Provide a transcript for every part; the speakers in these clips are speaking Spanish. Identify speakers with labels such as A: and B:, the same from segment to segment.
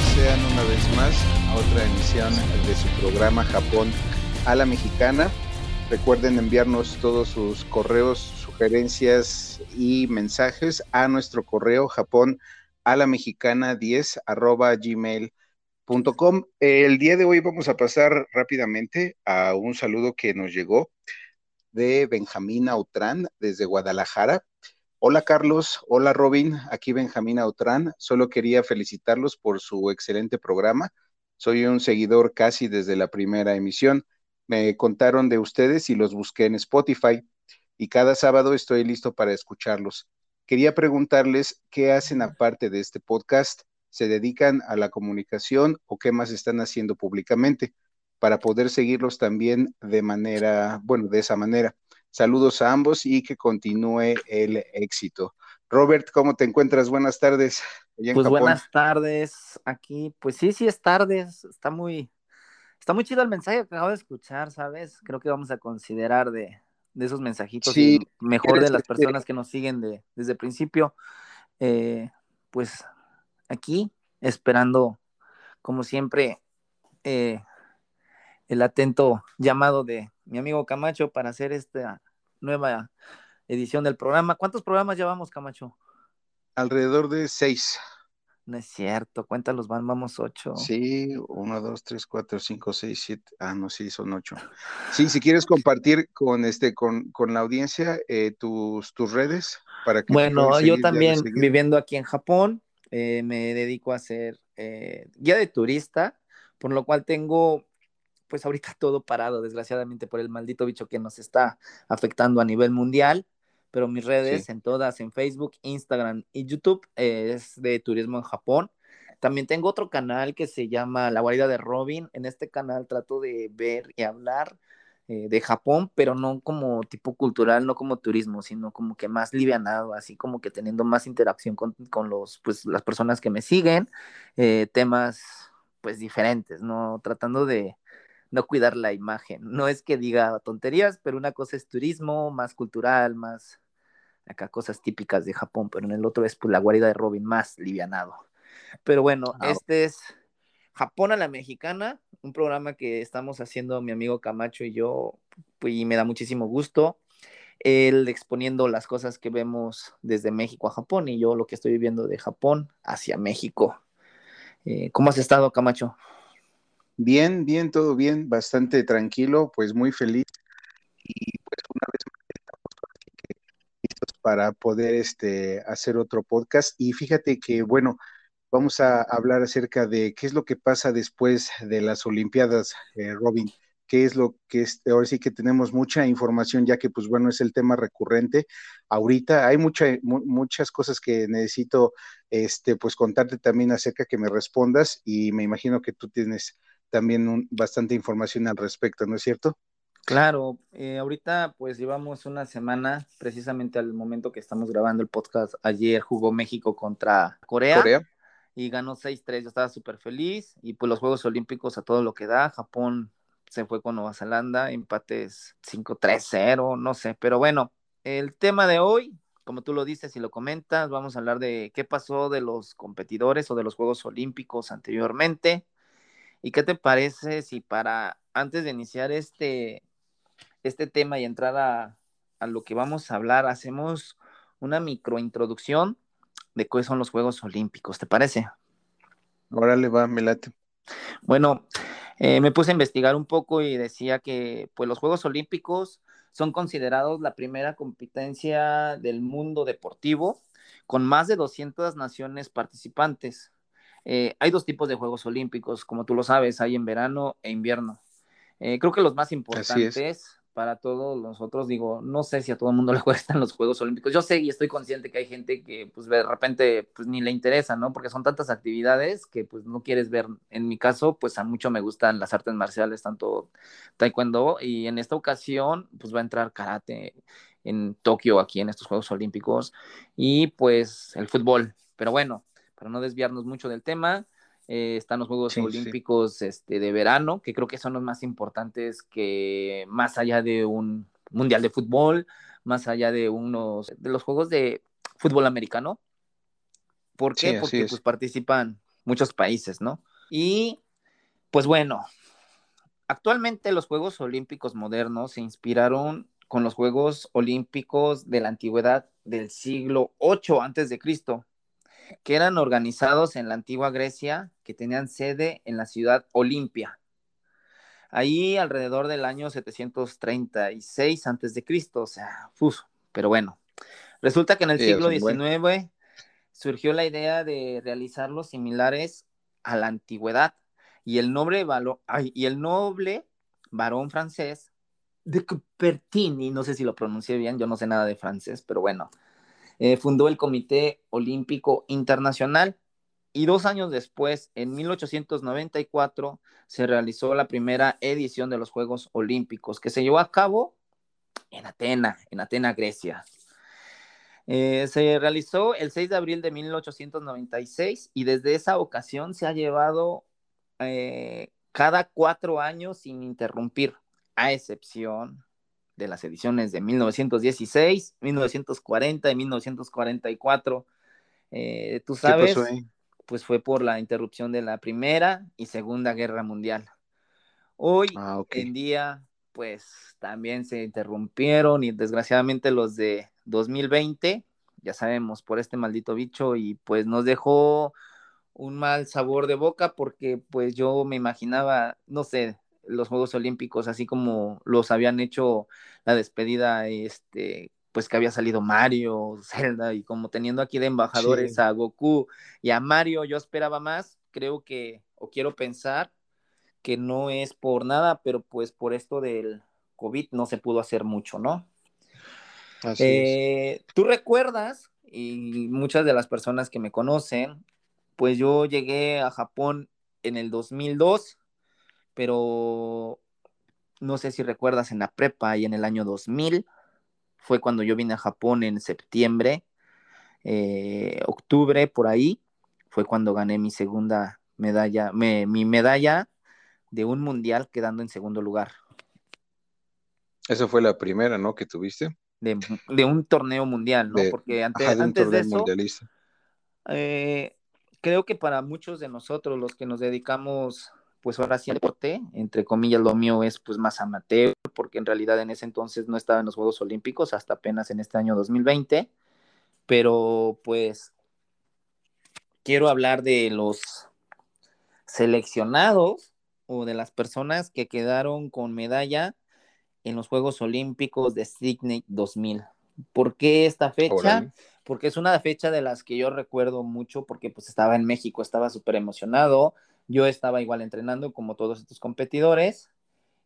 A: sean una vez más a otra emisión de su programa Japón a la Mexicana. Recuerden enviarnos todos sus correos, sugerencias y mensajes a nuestro correo japón a la mexicana 10 arroba gmail.com. El día de hoy vamos a pasar rápidamente a un saludo que nos llegó de Benjamín Autrán desde Guadalajara. Hola Carlos, hola Robin, aquí Benjamín Autrán. Solo quería felicitarlos por su excelente programa. Soy un seguidor casi desde la primera emisión. Me contaron de ustedes y los busqué en Spotify y cada sábado estoy listo para escucharlos. Quería preguntarles qué hacen aparte de este podcast. ¿Se dedican a la comunicación o qué más están haciendo públicamente para poder seguirlos también de manera, bueno, de esa manera? Saludos a ambos y que continúe el éxito. Robert, ¿cómo te encuentras? Buenas tardes.
B: Pues buenas tardes. Aquí, pues sí, sí es tardes. Está muy, está muy chido el mensaje que acabo de escuchar, ¿sabes? Creo que vamos a considerar de, esos mensajitos y mejor de las personas que nos siguen de, desde el principio. Eh, pues aquí, esperando, como siempre, eh, el atento llamado de mi amigo Camacho para hacer esta nueva edición del programa. ¿Cuántos programas llevamos, Camacho?
A: Alrededor de seis.
B: No es cierto, cuéntalos, van, vamos ocho.
A: Sí, uno, dos, tres, cuatro, cinco, seis, siete. Ah, no, sí, son ocho. Sí, si quieres compartir con este, con, con la audiencia eh, tus, tus redes
B: para que. Bueno, yo también viviendo aquí en Japón, eh, me dedico a ser eh, guía de turista, por lo cual tengo pues ahorita todo parado, desgraciadamente, por el maldito bicho que nos está afectando a nivel mundial. Pero mis redes en todas, en Facebook, Instagram y YouTube, eh, es de turismo en Japón. También tengo otro canal que se llama La Guarida de Robin. En este canal trato de ver y hablar eh, de Japón, pero no como tipo cultural, no como turismo, sino como que más livianado, así como que teniendo más interacción con, con los, pues, las personas que me siguen, eh, temas pues diferentes, ¿no? Tratando de, no cuidar la imagen. No es que diga tonterías, pero una cosa es turismo, más cultural, más acá cosas típicas de Japón, pero en el otro es pues la guarida de Robin más livianado. Pero bueno, este es Japón a la mexicana, un programa que estamos haciendo mi amigo Camacho y yo, pues, y me da muchísimo gusto. Él exponiendo las cosas que vemos desde México a Japón y yo lo que estoy viviendo de Japón hacia México. Eh, ¿Cómo has estado, Camacho?
A: Bien, bien, todo bien, bastante tranquilo, pues muy feliz. Y pues una vez más estamos listos para poder este, hacer otro podcast. Y fíjate que, bueno, vamos a hablar acerca de qué es lo que pasa después de las Olimpiadas, eh, Robin qué es lo que es, ahora sí que tenemos mucha información, ya que pues bueno, es el tema recurrente. Ahorita hay mucha, muchas cosas que necesito este, pues contarte también acerca que me respondas y me imagino que tú tienes también bastante información al respecto, ¿no es cierto?
B: Claro, eh, ahorita pues llevamos una semana, precisamente al momento que estamos grabando el podcast, ayer jugó México contra Corea, y ganó 6-3, yo estaba súper feliz y pues los Juegos Olímpicos a todo lo que da, Japón se fue con Nueva Zelanda, empates 5-3-0, no sé, pero bueno, el tema de hoy, como tú lo dices y lo comentas, vamos a hablar de qué pasó de los competidores o de los Juegos Olímpicos anteriormente, ¿Y qué te parece si para, antes de iniciar este, este tema y entrar a, lo que vamos a hablar, hacemos una microintroducción de qué son los Juegos Olímpicos? ¿Te parece?
A: Órale, va, me late.
B: Bueno, eh, me puse a investigar un poco y decía que pues, los Juegos Olímpicos son considerados la primera competencia del mundo deportivo con más de 200 naciones participantes. Eh, hay dos tipos de Juegos Olímpicos, como tú lo sabes, hay en verano e invierno. Eh, creo que los más importantes para todos nosotros, digo, no sé si a todo el mundo le gustan los Juegos Olímpicos. Yo sé y estoy consciente que hay gente que pues de repente pues ni le interesa, ¿no? Porque son tantas actividades que pues no quieres ver. En mi caso, pues a mucho me gustan las artes marciales, tanto taekwondo y en esta ocasión pues va a entrar karate en Tokio aquí en estos Juegos Olímpicos y pues el fútbol. Pero bueno, para no desviarnos mucho del tema, eh, están los Juegos Olímpicos Este, de verano, que creo que son los más importantes que más allá de un mundial de fútbol, más allá de unos de los Juegos de fútbol americano. ¿Por qué? Porque pues participan muchos países, ¿no? Y pues bueno, actualmente los Juegos Olímpicos modernos se inspiraron con los Juegos Olímpicos de la antigüedad del siglo 8 antes de Cristo, que eran organizados en la antigua Grecia, que tenían sede en la ciudad Olimpia. Ahí alrededor del año 736 antes de Cristo, o sea, uf, pero bueno. Resulta que en el siglo XIX surgió la idea de realizarlos similares a la antigüedad y el noble, y el noble varón francés de Cupertini, no sé si lo pronuncié bien, yo no sé nada de francés, pero bueno, eh, fundó el Comité Olímpico Internacional y dos años después, en 1894, se realizó la primera edición de los Juegos Olímpicos, que se llevó a cabo en Atena, en Atena, Grecia. Eh, se realizó el 6 de abril de 1896 y desde esa ocasión se ha llevado eh, cada cuatro años sin interrumpir, a excepción de las ediciones de 1916, 1940 y 1944. Eh, tú sabes, pues fue por la interrupción de la Primera y Segunda Guerra Mundial. Hoy ah, en día, pues también se interrumpieron y desgraciadamente los de 2020, ya sabemos, por este maldito bicho y pues nos dejó un mal sabor de boca porque pues yo me imaginaba, no sé, los Juegos Olímpicos, así como los habían hecho la despedida, este, pues que había salido Mario, Zelda, y como teniendo aquí de embajadores a Goku y a Mario, yo esperaba más, creo que, o quiero pensar que no es por nada, pero pues por esto del COVID no se pudo hacer mucho, ¿no? Así eh, Tú recuerdas, y muchas de las personas que me conocen, pues yo llegué a Japón en el 2002 pero no sé si recuerdas en la prepa y en el año 2000 fue cuando yo vine a Japón en septiembre, eh, octubre, por ahí, fue cuando gané mi segunda medalla, mi medalla de un mundial quedando en segundo lugar.
A: Esa fue la primera, ¿no? Que tuviste.
B: De, un torneo mundial, ¿no? Porque antes, antes de eso, eh, creo que para muchos de nosotros, los que nos dedicamos pues ahora sí el deporte, entre comillas, lo mío es pues más amateur, porque en realidad en ese entonces no estaba en los Juegos Olímpicos, hasta apenas en este año 2020, pero pues quiero hablar de los seleccionados o de las personas que quedaron con medalla en los Juegos Olímpicos de Sydney 2000. ¿Por qué esta fecha? Porque es una fecha de las que yo recuerdo mucho porque pues estaba en México, estaba súper emocionado, yo estaba igual entrenando como todos estos competidores.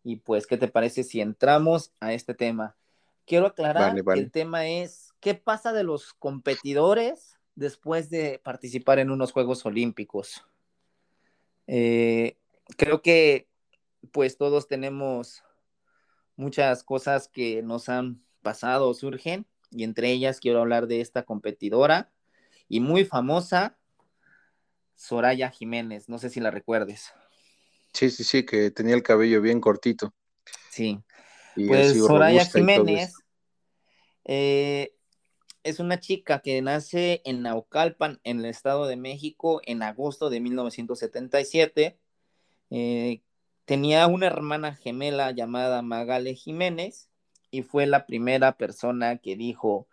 B: Y pues, ¿qué te parece si entramos a este tema? Quiero aclarar que el tema es, ¿qué pasa de los competidores después de participar en unos Juegos Olímpicos? Eh, creo que pues todos tenemos muchas cosas que nos han pasado o surgen y entre ellas quiero hablar de esta competidora y muy famosa Soraya Jiménez, no sé si la recuerdes.
A: Sí, sí, sí, que tenía el cabello bien cortito.
B: Sí. pues Soraya Jiménez eh, es una chica que nace en Naucalpan, en el Estado de México, en agosto de 1977. Eh, tenía una hermana gemela llamada Magale Jiménez y fue la primera persona que dijo,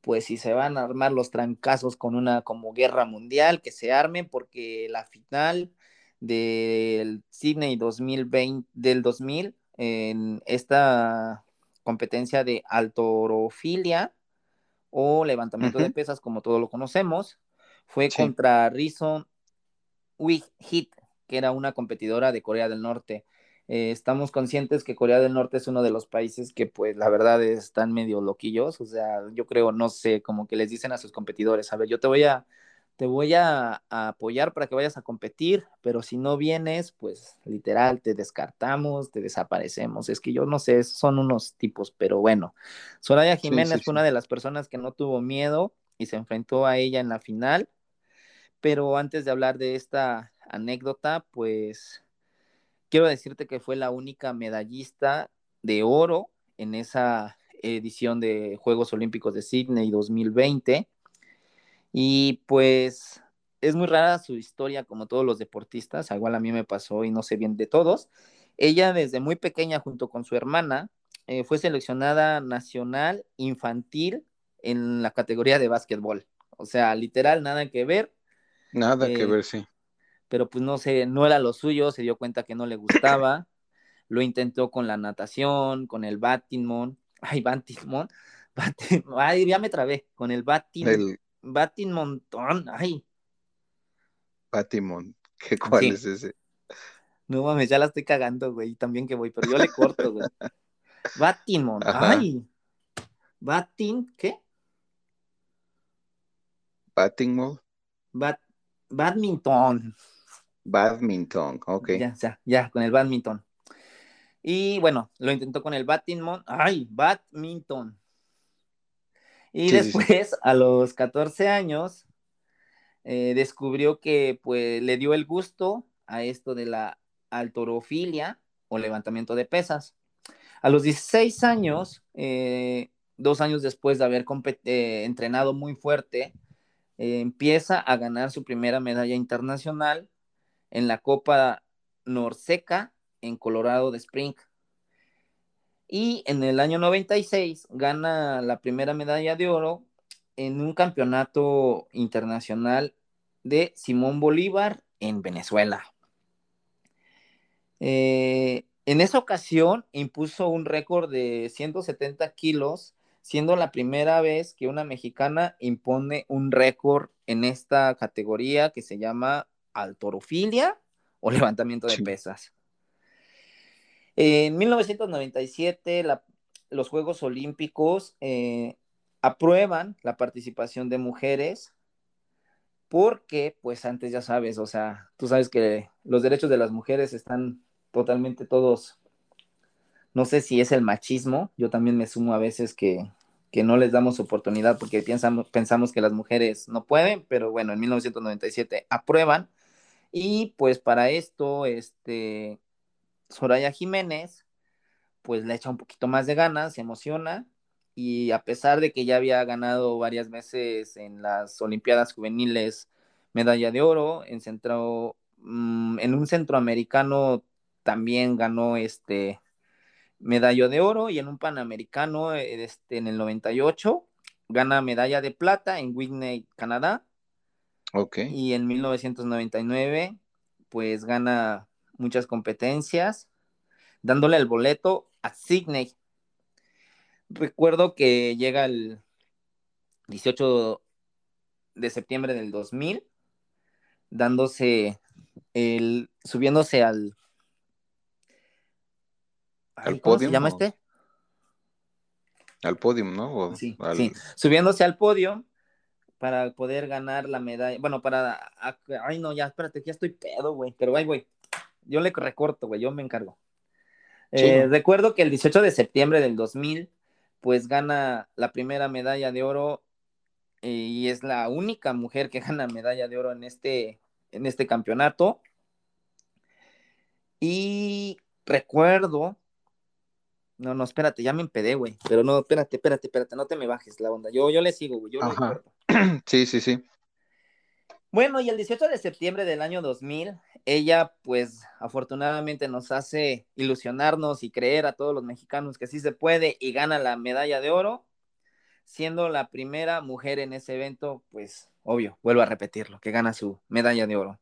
B: pues si se van a armar los trancazos con una como guerra mundial, que se armen porque la final del Sydney 2020, del 2000, en esta competencia de altorofilia o levantamiento de pesas, como todos lo conocemos, fue contra Rison Wig Hit, que era una competidora de Corea del Norte. Eh, estamos conscientes que Corea del Norte es uno de los países que, pues, la verdad están medio loquillos. O sea, yo creo, no sé, como que les dicen a sus competidores, a ver, yo te voy a, te voy a, apoyar para que vayas a competir, pero si no vienes, pues, literal, te descartamos, te desaparecemos. Es que yo no sé, son unos tipos, pero bueno. Soraya Jiménez fue una de las personas que no tuvo miedo y se enfrentó a ella en la final. Pero antes de hablar de esta anécdota, pues Quiero decirte que fue la única medallista de oro en esa edición de Juegos Olímpicos de Sydney 2020. Y pues es muy rara su historia, como todos los deportistas, igual a mí me pasó y no sé bien de todos. Ella desde muy pequeña, junto con su hermana, eh, fue seleccionada nacional infantil en la categoría de básquetbol. O sea, literal, nada que ver.
A: Nada que eh, ver, sí.
B: Pero pues no sé, no era lo suyo, se dio cuenta que no le gustaba. lo intentó con la natación, con el badminton. Ay, badminton. Ay, ya me trabé. Con el badminton. El... Ay,
A: Batimon. ¿Qué, ¿Cuál es ese?
B: No mames, ya la estoy cagando, güey. También que voy, pero yo le corto, güey. Batimon. Ay. Batin, ¿qué?
A: Batimon.
B: Bat, badminton.
A: Badminton, ok.
B: Ya, ya, ya, con el badminton. Y bueno, lo intentó con el badminton. Ay, badminton. Y después, a los 14 años, eh, descubrió que pues le dio el gusto a esto de la altorofilia o levantamiento de pesas. A los 16 años, eh, dos años después de haber eh, entrenado muy fuerte, empieza a ganar su primera medalla internacional en la Copa Norseca en Colorado de Spring. Y en el año 96 gana la primera medalla de oro en un campeonato internacional de Simón Bolívar en Venezuela. Eh, en esa ocasión impuso un récord de 170 kilos, siendo la primera vez que una mexicana impone un récord en esta categoría que se llama altorofilia o levantamiento de pesas. En 1997, los Juegos Olímpicos eh, aprueban la participación de mujeres porque, pues antes ya sabes, o sea, tú sabes que los derechos de las mujeres están totalmente todos, no sé si es el machismo, yo también me sumo a veces que, que no les damos oportunidad porque pensamos, pensamos que las mujeres no pueden, pero bueno, en 1997 aprueban y pues para esto, este, Soraya Jiménez, pues le echa un poquito más de ganas, se emociona y a pesar de que ya había ganado varias veces en las Olimpiadas Juveniles medalla de oro, en, centro, mm, en un centroamericano también ganó este medalla de oro y en un panamericano este, en el 98 gana medalla de plata en Whitney, Canadá. Y en 1999 pues gana muchas competencias, dándole el boleto a Sydney, recuerdo que llega el 18 de septiembre del 2000, dándose el, subiéndose al,
A: al ¿cómo se
B: llama este?
A: Al podio, ¿no?
B: sí, sí, subiéndose al podio para poder ganar la medalla, bueno, para, ay no, ya, espérate, ya estoy pedo, güey, pero ahí, güey, yo le recorto, güey, yo me encargo. Eh, recuerdo que el 18 de septiembre del 2000 pues gana la primera medalla de oro eh, y es la única mujer que gana medalla de oro en este, en este campeonato. Y recuerdo, no, no, espérate, ya me empedé, güey, pero no, espérate, espérate, espérate, no te me bajes la onda, yo, yo le sigo, güey, yo
A: Sí, sí, sí.
B: Bueno, y el 18 de septiembre del año 2000, ella pues afortunadamente nos hace ilusionarnos y creer a todos los mexicanos que sí se puede y gana la medalla de oro, siendo la primera mujer en ese evento, pues obvio, vuelvo a repetirlo, que gana su medalla de oro.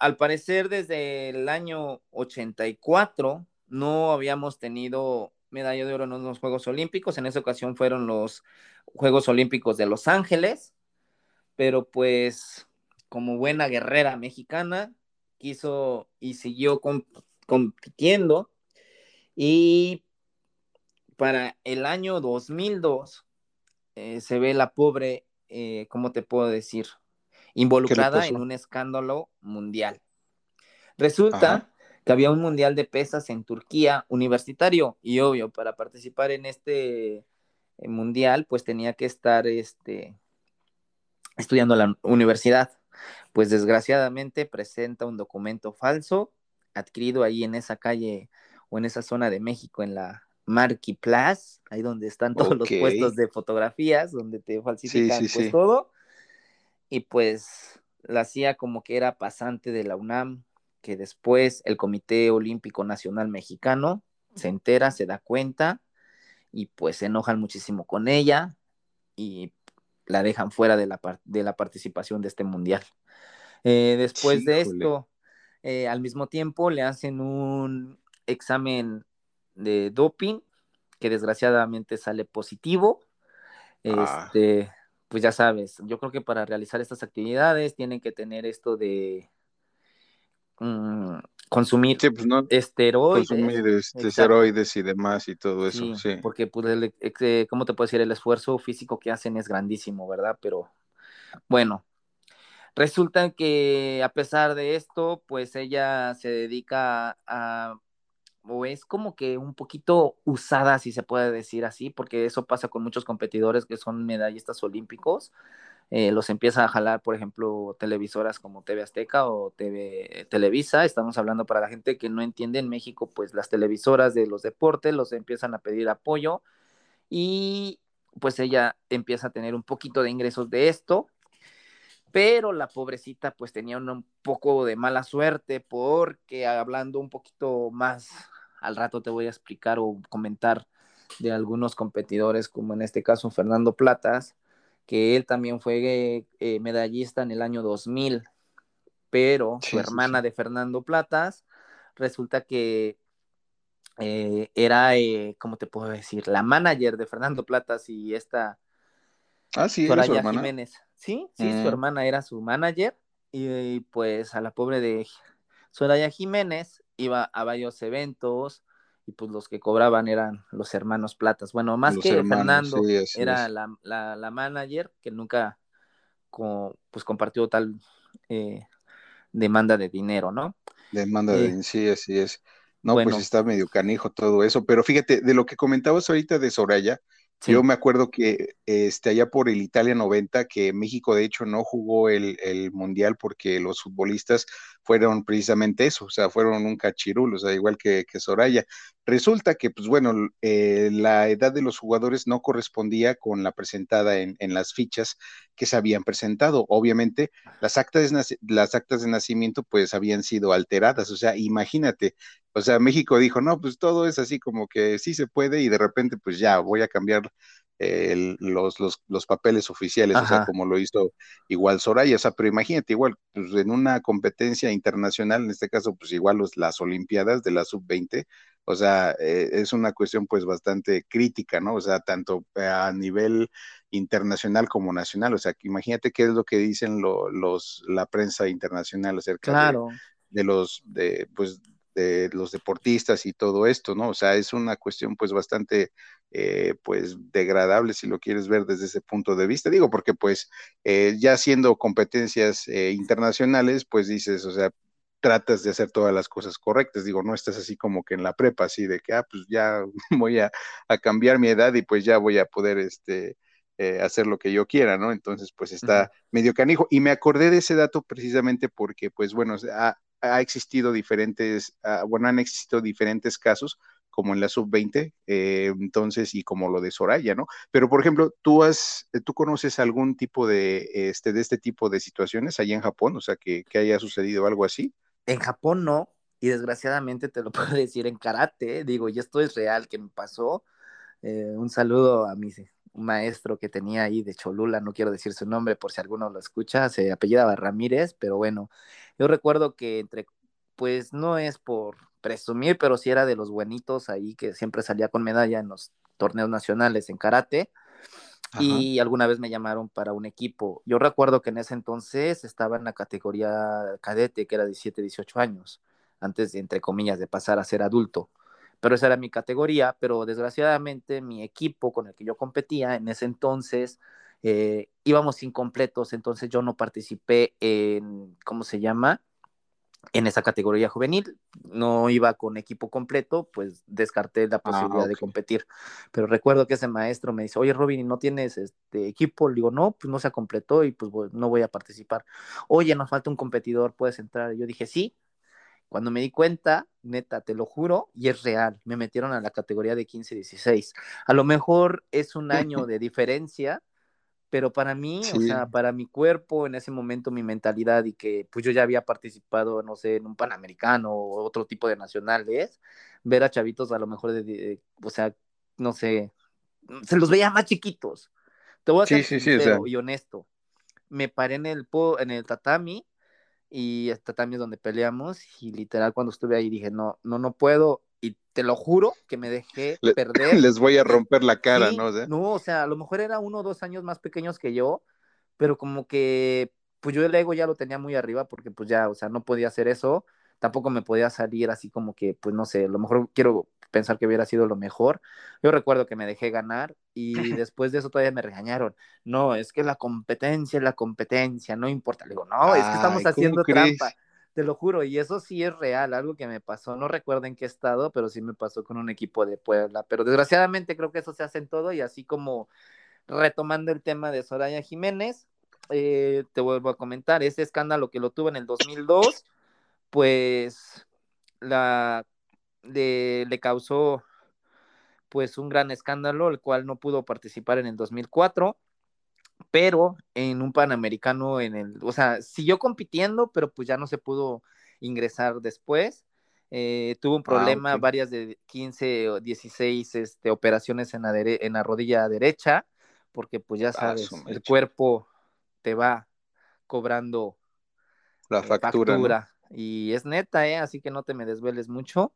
B: Al parecer desde el año 84 no habíamos tenido medalla de oro en los Juegos Olímpicos, en esa ocasión fueron los Juegos Olímpicos de Los Ángeles, pero pues como buena guerrera mexicana, quiso y siguió compitiendo. Y para el año 2002 eh, se ve la pobre, eh, ¿cómo te puedo decir? Involucrada en un escándalo mundial. Resulta que había un mundial de pesas en Turquía universitario y obvio, para participar en este eh, mundial, pues tenía que estar este, estudiando la universidad. Pues desgraciadamente presenta un documento falso adquirido ahí en esa calle o en esa zona de México, en la Marquis Place, ahí donde están todos los puestos de fotografías, donde te falsifican pues, todo. y pues la hacía como que era pasante de la UNAM, que después el Comité Olímpico Nacional Mexicano se entera, se da cuenta y pues se enojan muchísimo con ella y la dejan fuera de la, de la participación de este mundial. Eh, después de esto, eh, al mismo tiempo le hacen un examen de doping que desgraciadamente sale positivo. Ah. Este, pues ya sabes, yo creo que para realizar estas actividades tienen que tener esto de mm, consumir
A: pues,
B: esteroides.
A: Consumir este, esteroides y demás y todo eso, sí.
B: Porque, pues, el, eh, ¿cómo te puedo decir? El esfuerzo físico que hacen es grandísimo, ¿verdad? Pero bueno, resulta que a pesar de esto, pues ella se dedica a o es como que un poquito usada, si se puede decir así, porque eso pasa con muchos competidores que son medallistas olímpicos. Eh, los empieza a jalar, por ejemplo, televisoras como TV Azteca o TV Televisa. Estamos hablando para la gente que no entiende en México, pues las televisoras de los deportes los empiezan a pedir apoyo y pues ella empieza a tener un poquito de ingresos de esto pero la pobrecita pues tenía un, poco de mala suerte porque hablando un poquito más al rato te voy a explicar o comentar de algunos competidores, como en este caso Fernando Platas, que él también fue eh, medallista en el año 2000, pero su hermana de Fernando Platas resulta que eh, era, eh, ¿cómo te puedo decir? La manager de Fernando Platas y esta
A: ah, sí,
B: Soraya Jiménez. Sí, sí, su mm. hermana era su manager y, pues a la pobre de Soraya Jiménez iba a varios eventos y pues los que cobraban eran los hermanos Platas. Bueno, más que Fernando era la, la, manager que nunca pues compartió tal eh, demanda de dinero, ¿no?
A: Demanda de dinero, sí, así es. No, pues está medio canijo todo eso, pero fíjate, de lo que comentabas ahorita de Soraya, yo me acuerdo que este, allá por el Italia 90, que México de hecho no jugó el, el, Mundial porque los futbolistas fueron precisamente eso, o sea, fueron un cachirulo, o sea, igual que, que Soraya. Resulta que, pues bueno, eh, la edad de los jugadores no correspondía con la presentada en, en, las fichas que se habían presentado. Obviamente, las actas, de, las actas de nacimiento pues habían sido alteradas, o sea, imagínate, o sea, México dijo, no, pues todo es así como que sí se puede y de repente pues ya voy a cambiar los, los, los, papeles oficiales, o sea, como lo hizo igual Soraya, o sea, pero imagínate, igual, pues en una competencia internacional, en este caso, pues igual los, las Olimpiadas de la sub-20, o sea, eh, es una cuestión pues bastante crítica, ¿no? O sea, tanto a nivel internacional como nacional, o sea, imagínate qué es lo que dicen los, la prensa internacional acerca de, de, los, de, pues, de los deportistas y todo esto, ¿no? O sea, es una cuestión pues bastante, eh, pues degradable si lo quieres ver desde ese punto de vista. Digo, porque pues eh, ya siendo competencias eh, internacionales, pues dices, o sea, tratas de hacer todas las cosas correctas. Digo, no estás así como que en la prepa, así de que, ah, pues ya voy a, a cambiar mi edad y pues ya voy a poder, este, hacer lo que yo quiera, ¿no? Entonces, pues está medio canijo. Y me acordé de ese dato precisamente porque, pues bueno, ha, ha existido diferentes, ah, bueno, han existido diferentes casos como en la sub-20, eh, entonces, y como lo de Soraya, ¿no? Pero, por ejemplo, ¿tú has, tú conoces algún tipo de, este, de este tipo de situaciones allá en Japón? O sea, que, haya sucedido algo así.
B: En Japón no, y desgraciadamente te lo puedo decir en karate, digo, y esto es real que me pasó. Eh, un saludo a mis un maestro que tenía ahí de Cholula, no quiero decir su nombre por si alguno lo escucha, se apellidaba Ramírez, pero bueno, yo recuerdo que entre, pues no es por presumir, pero sí era de los buenitos ahí que siempre salía con medalla en los torneos nacionales en karate. Y alguna vez me llamaron para un equipo. Yo recuerdo que en ese entonces estaba en la categoría cadete, que era 17, 18 años, antes de, entre comillas, de pasar a ser adulto pero esa era mi categoría, pero desgraciadamente mi equipo con el que yo competía en ese entonces eh, íbamos incompletos, entonces yo no participé en, ¿cómo se llama? En esa categoría juvenil, no iba con equipo completo, pues descarté la ah, posibilidad de competir. Pero recuerdo que ese maestro me dice, oye Robin, ¿no tienes este equipo? Le digo, no, pues no se completó y pues no voy a participar. Oye, nos falta un competidor, ¿puedes entrar? Yo dije, sí, cuando me di cuenta, neta, te lo juro, y es real, me metieron a la categoría de 15-16. A lo mejor es un año de diferencia, pero para mí, o sea, para mi cuerpo, en ese momento, mi mentalidad y que pues yo ya había participado, no sé, en un Panamericano o otro tipo de nacionales, ver a chavitos a lo mejor de, o sea, no sé, se los veía más chiquitos. Te voy a ser sincero y honesto. Me paré en el, en el tatami y el tatami es donde peleamos y literal cuando estuve ahí dije, no, no, no puedo, y te lo juro que me dejé perder.
A: Les voy a romper la cara, ¿no?
B: No, o sea, a lo mejor era uno o dos años más pequeños que yo, pero como que, pues yo el ego ya lo tenía muy arriba porque pues ya, o sea, no podía hacer eso, tampoco me podía salir así como que, pues no sé, a lo mejor quiero pensar que hubiera sido lo mejor. Yo recuerdo que me dejé ganar y después de eso todavía me regañaron. No, es que la competencia es la competencia, no importa. Le digo, no, es que estamos haciendo trampa te lo juro, y eso sí es real, algo que me pasó, no recuerdo en qué estado, pero sí me pasó con un equipo de Puebla, pero desgraciadamente creo que eso se hace en todo y así como retomando el tema de Soraya Jiménez, eh, te vuelvo a comentar, ese escándalo que lo tuvo en el 2002, pues la, le causó pues un gran escándalo, el cual no pudo participar en el 2004 pero en un Panamericano, en el, o sea, siguió compitiendo, pero pues ya no se pudo ingresar después. Eh, tuvo un ah, problema, varias de 15 o 16 este, operaciones en la, en la rodilla derecha, porque pues ya ah, sabes, el cuerpo te va cobrando
A: la eh, factura.
B: Y es neta, ¿eh? así que no te me desveles mucho,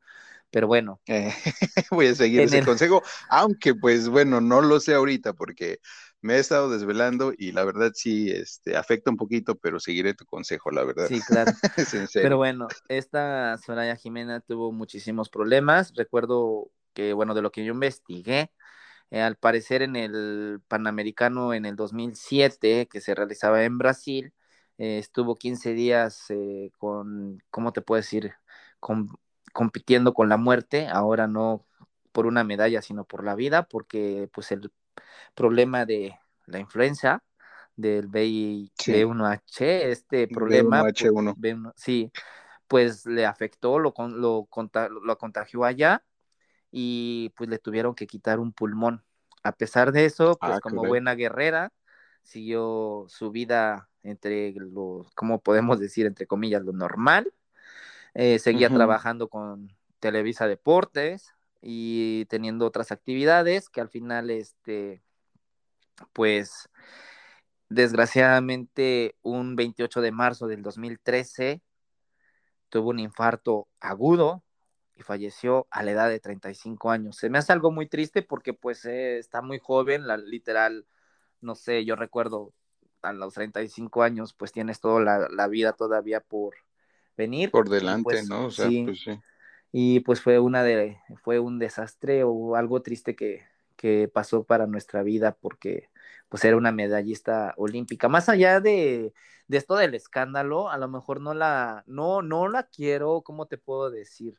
B: pero bueno.
A: Eh, voy a seguir ese consejo, aunque pues bueno, no lo sé ahorita porque me he estado desvelando y la verdad sí, este, afecta un poquito, pero seguiré tu consejo, la verdad.
B: Sí, claro. pero bueno, esta Soraya Jimena tuvo muchísimos problemas. Recuerdo que, bueno, de lo que yo investigué, eh, al parecer en el Panamericano en el 2007, que se realizaba en Brasil, eh, estuvo 15 días eh, con, ¿cómo te puedo decir? compitiendo con la muerte, ahora no por una medalla, sino por la vida, porque pues el problema de la influenza, del B1H, este problema,
A: B1H1.
B: sí, pues le afectó, lo, lo, lo contagió allá y pues le tuvieron que quitar un pulmón. A pesar de eso, pues ah, como buena guerrera, siguió su vida entre lo, ¿cómo podemos decir? Entre comillas, lo normal. Eh, seguía trabajando con Televisa Deportes, y teniendo otras actividades que al final, este, pues, desgraciadamente, un 28 de marzo del 2013, tuvo un infarto agudo y falleció a la edad de 35 años. Se me hace algo muy triste porque pues eh, está muy joven, la, literal, no sé, yo recuerdo a los 35 años pues tienes toda la, vida todavía por venir.
A: Por delante, pues, ¿no? O sea, pues sí
B: y pues fue una de fue un desastre o algo triste que, que pasó para nuestra vida porque pues era una medallista olímpica más allá de, de, esto del escándalo a lo mejor no la no no la quiero cómo te puedo decir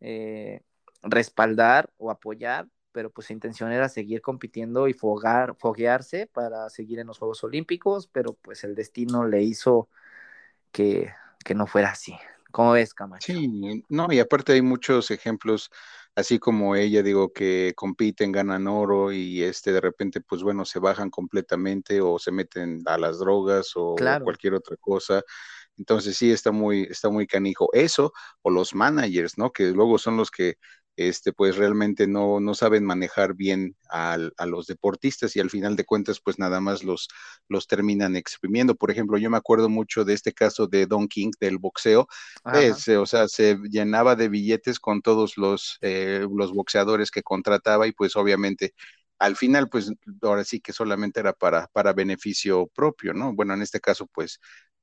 B: eh, respaldar o apoyar pero pues su intención era seguir compitiendo y fogar, foguearse para seguir en los Juegos Olímpicos, pero pues el destino le hizo que, que no fuera así. ¿Cómo ves, Camacho?
A: Sí, no, y aparte hay muchos ejemplos, así como ella, digo, que compiten, ganan oro y este de repente, pues bueno, se bajan completamente o se meten a las drogas o cualquier otra cosa. Entonces sí está muy, está muy canijo. Eso, o los managers, ¿no? Que luego son los que este, pues realmente no, no saben manejar bien a, los deportistas y al final de cuentas, pues nada más los, los terminan exprimiendo. Por ejemplo, yo me acuerdo mucho de este caso de Don King del boxeo, o sea, se llenaba de billetes con todos los, eh, los boxeadores que contrataba y pues obviamente al final, pues ahora sí que solamente era para, para beneficio propio, ¿no? Bueno, en este caso, pues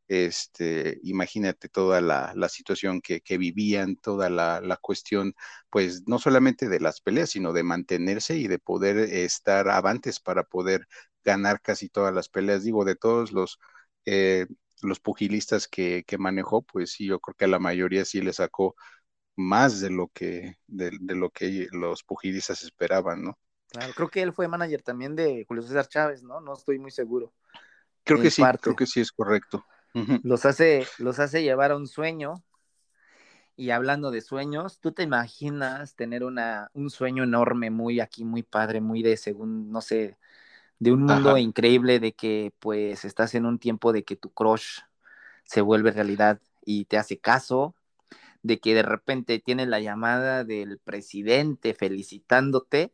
A: este, imagínate toda la, situación que, vivían, toda la, cuestión, pues no solamente de las peleas, sino de mantenerse y de poder estar avantes para poder ganar casi todas las peleas. Digo, de todos los, eh, los pugilistas que, manejó, pues sí, yo creo que a la mayoría sí le sacó más de lo que, de, lo que los pugilistas esperaban, ¿no?
B: Claro, creo que él fue manager también de Julio César Chávez, ¿no? No estoy muy seguro.
A: Creo que sí, creo que sí es correcto
B: los, hace, los hace llevar a un sueño. Y hablando de sueños, ¿tú te imaginas tener una, un sueño enorme, muy aquí, muy padre, muy de según, no sé, de un mundo increíble de que pues estás en un tiempo de que tu crush se vuelve realidad y te hace caso, de que de repente tienes la llamada del presidente felicitándote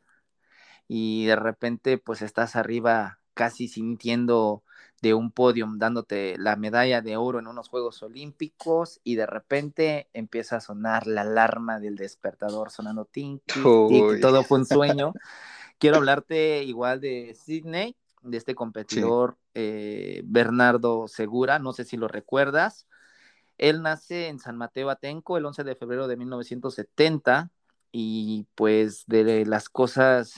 B: y de repente pues estás arriba casi sintiendo de un podium dándote la medalla de oro en unos Juegos Olímpicos y de repente empieza a sonar la alarma del despertador sonando tink, todo fue un sueño. Quiero hablarte igual de Sydney, de este competidor eh, Bernardo Segura, no sé si lo recuerdas. Él nace en San Mateo Atenco el 11 de febrero de 1970 y pues de las cosas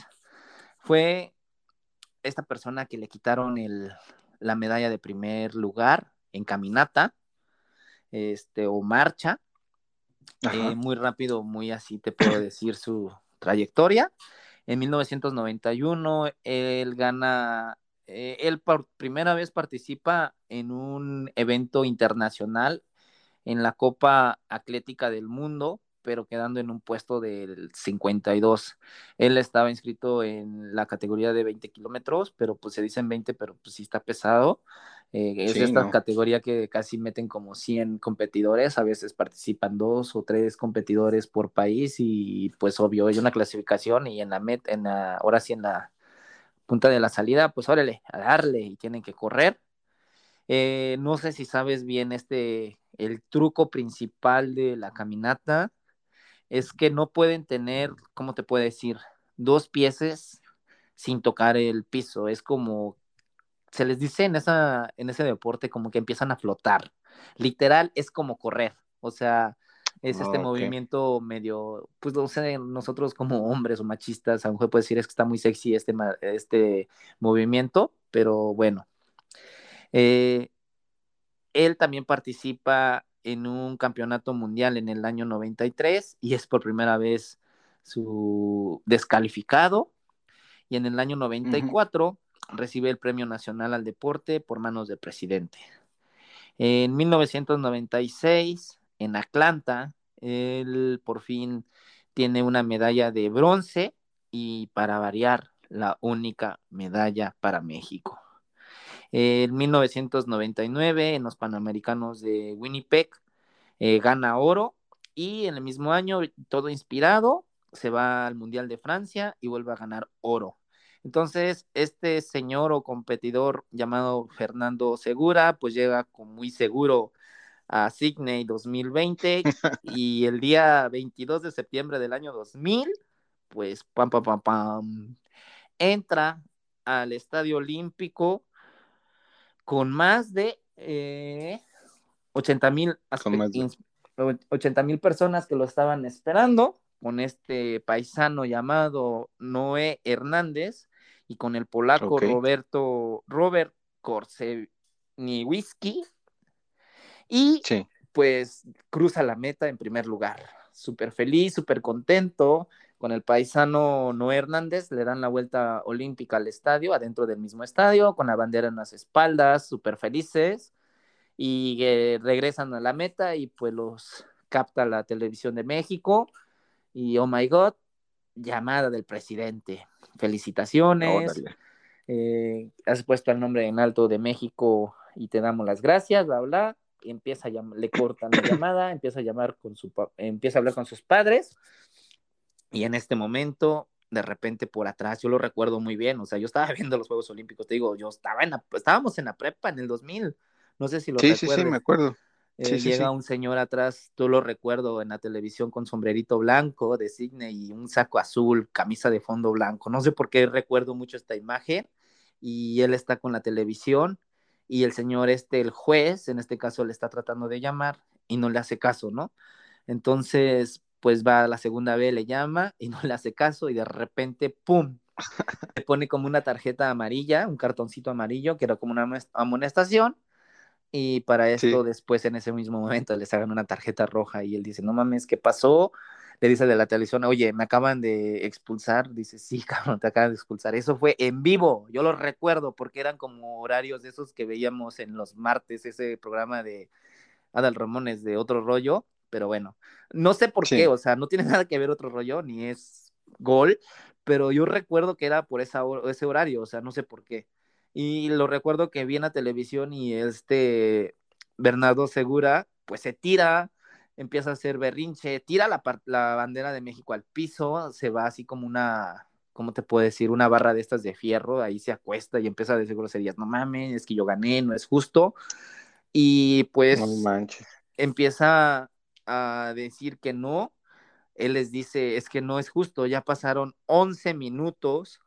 B: fue esta persona que le quitaron el, la medalla de primer lugar en caminata este, o marcha. Eh, muy rápido, muy así te puedo decir su trayectoria. En 1991 él gana, eh, él por primera vez participa en un evento internacional en la Copa Atlética del Mundo, pero quedando en un puesto del 52. Él estaba inscrito en la categoría de 20 kilómetros, pero pues se dicen 20, pero pues sí está pesado. Eh, es esta categoría que casi meten como 100 competidores, a veces participan dos o tres competidores por país y pues obvio, hay una clasificación y en la met, en la, ahora sí en la punta de la salida, pues órale, a darle y tienen que correr. Eh, no sé si sabes bien este, el truco principal de la caminata es que no pueden tener, ¿cómo te puedo decir? Dos piezas sin tocar el piso. Es como, se les dice en, esa, en ese deporte como que empiezan a flotar. Literal es como correr. O sea, es este movimiento medio, pues no sé, nosotros como hombres o machistas, a lo mejor puede decir es que está muy sexy este, este movimiento, pero bueno. Eh, él también participa en un campeonato mundial en el año 93 y es por primera vez su descalificado. Y en el año 94 recibe el Premio Nacional al Deporte por manos del presidente. En 1996, en Atlanta, él por fin tiene una medalla de bronce y para variar, la única medalla para México. En 1999, en los Panamericanos de Winnipeg, eh, gana oro y en el mismo año, todo inspirado, se va al Mundial de Francia y vuelve a ganar oro. Entonces, este señor o competidor llamado Fernando Segura, pues llega con muy seguro a Sydney 2020 y el día 22 de septiembre del año 2000, pues pam, pam, pam, pam, entra al Estadio Olímpico con más de 80 eh, mil personas que lo estaban esperando, con este paisano llamado Noé Hernández y con el polaco Roberto Robert Whisky y pues cruza la meta en primer lugar. Súper feliz, súper contento con el paisano Noé Hernández, le dan la vuelta olímpica al estadio, adentro del mismo estadio, con la bandera en las espaldas, súper felices, y eh, regresan a la meta y pues los capta la televisión de México, y oh my god, llamada del presidente, felicitaciones, eh, has puesto el nombre en alto de México y te damos las gracias, bla, bla, y empieza a le cortan la llamada, empieza a llamar con su, empieza a hablar con sus padres, y en este momento, de repente por atrás, yo lo recuerdo muy bien, o sea, yo estaba viendo los Juegos Olímpicos, te digo, yo estaba en la, estábamos en la prepa en el 2000, no sé si lo
A: sí, Sí, sí, me acuerdo.
B: Eh, llega un señor atrás, tú lo recuerdo en la televisión con sombrerito blanco de Signe y un saco azul, camisa de fondo blanco. No sé por qué recuerdo mucho esta imagen. Y él está con la televisión y el señor este, el juez, en este caso le está tratando de llamar y no le hace caso, ¿no? Entonces, pues va a la segunda vez, le llama y no le hace caso y de repente, ¡pum! Le pone como una tarjeta amarilla, un cartoncito amarillo, que era como una amonestación. Y para esto, después en ese mismo momento, les hagan una tarjeta roja y él dice, no mames, ¿qué pasó? Le dice de la televisión, oye, me acaban de expulsar. Dice, sí, cabrón, te acaban de expulsar. Eso fue en vivo, yo lo recuerdo porque eran como horarios de esos que veíamos en los martes, ese programa de Adal Ramones de otro rollo pero bueno, no sé por qué, o sea, no tiene nada que ver otro rollo, ni es gol, pero yo recuerdo que era por esa, ese horario, o sea, no sé por qué. Y lo recuerdo que vi en la televisión y este Bernardo Segura, pues se tira, empieza a hacer berrinche, tira la, la bandera de México al piso, se va así como una, ¿cómo te puedo decir? Una barra de estas de fierro, ahí se acuesta y empieza a decir groserías, no mames, es que yo gané, no es justo. Y pues empieza a decir que no, él les dice, es que no es justo, ya pasaron 11 minutos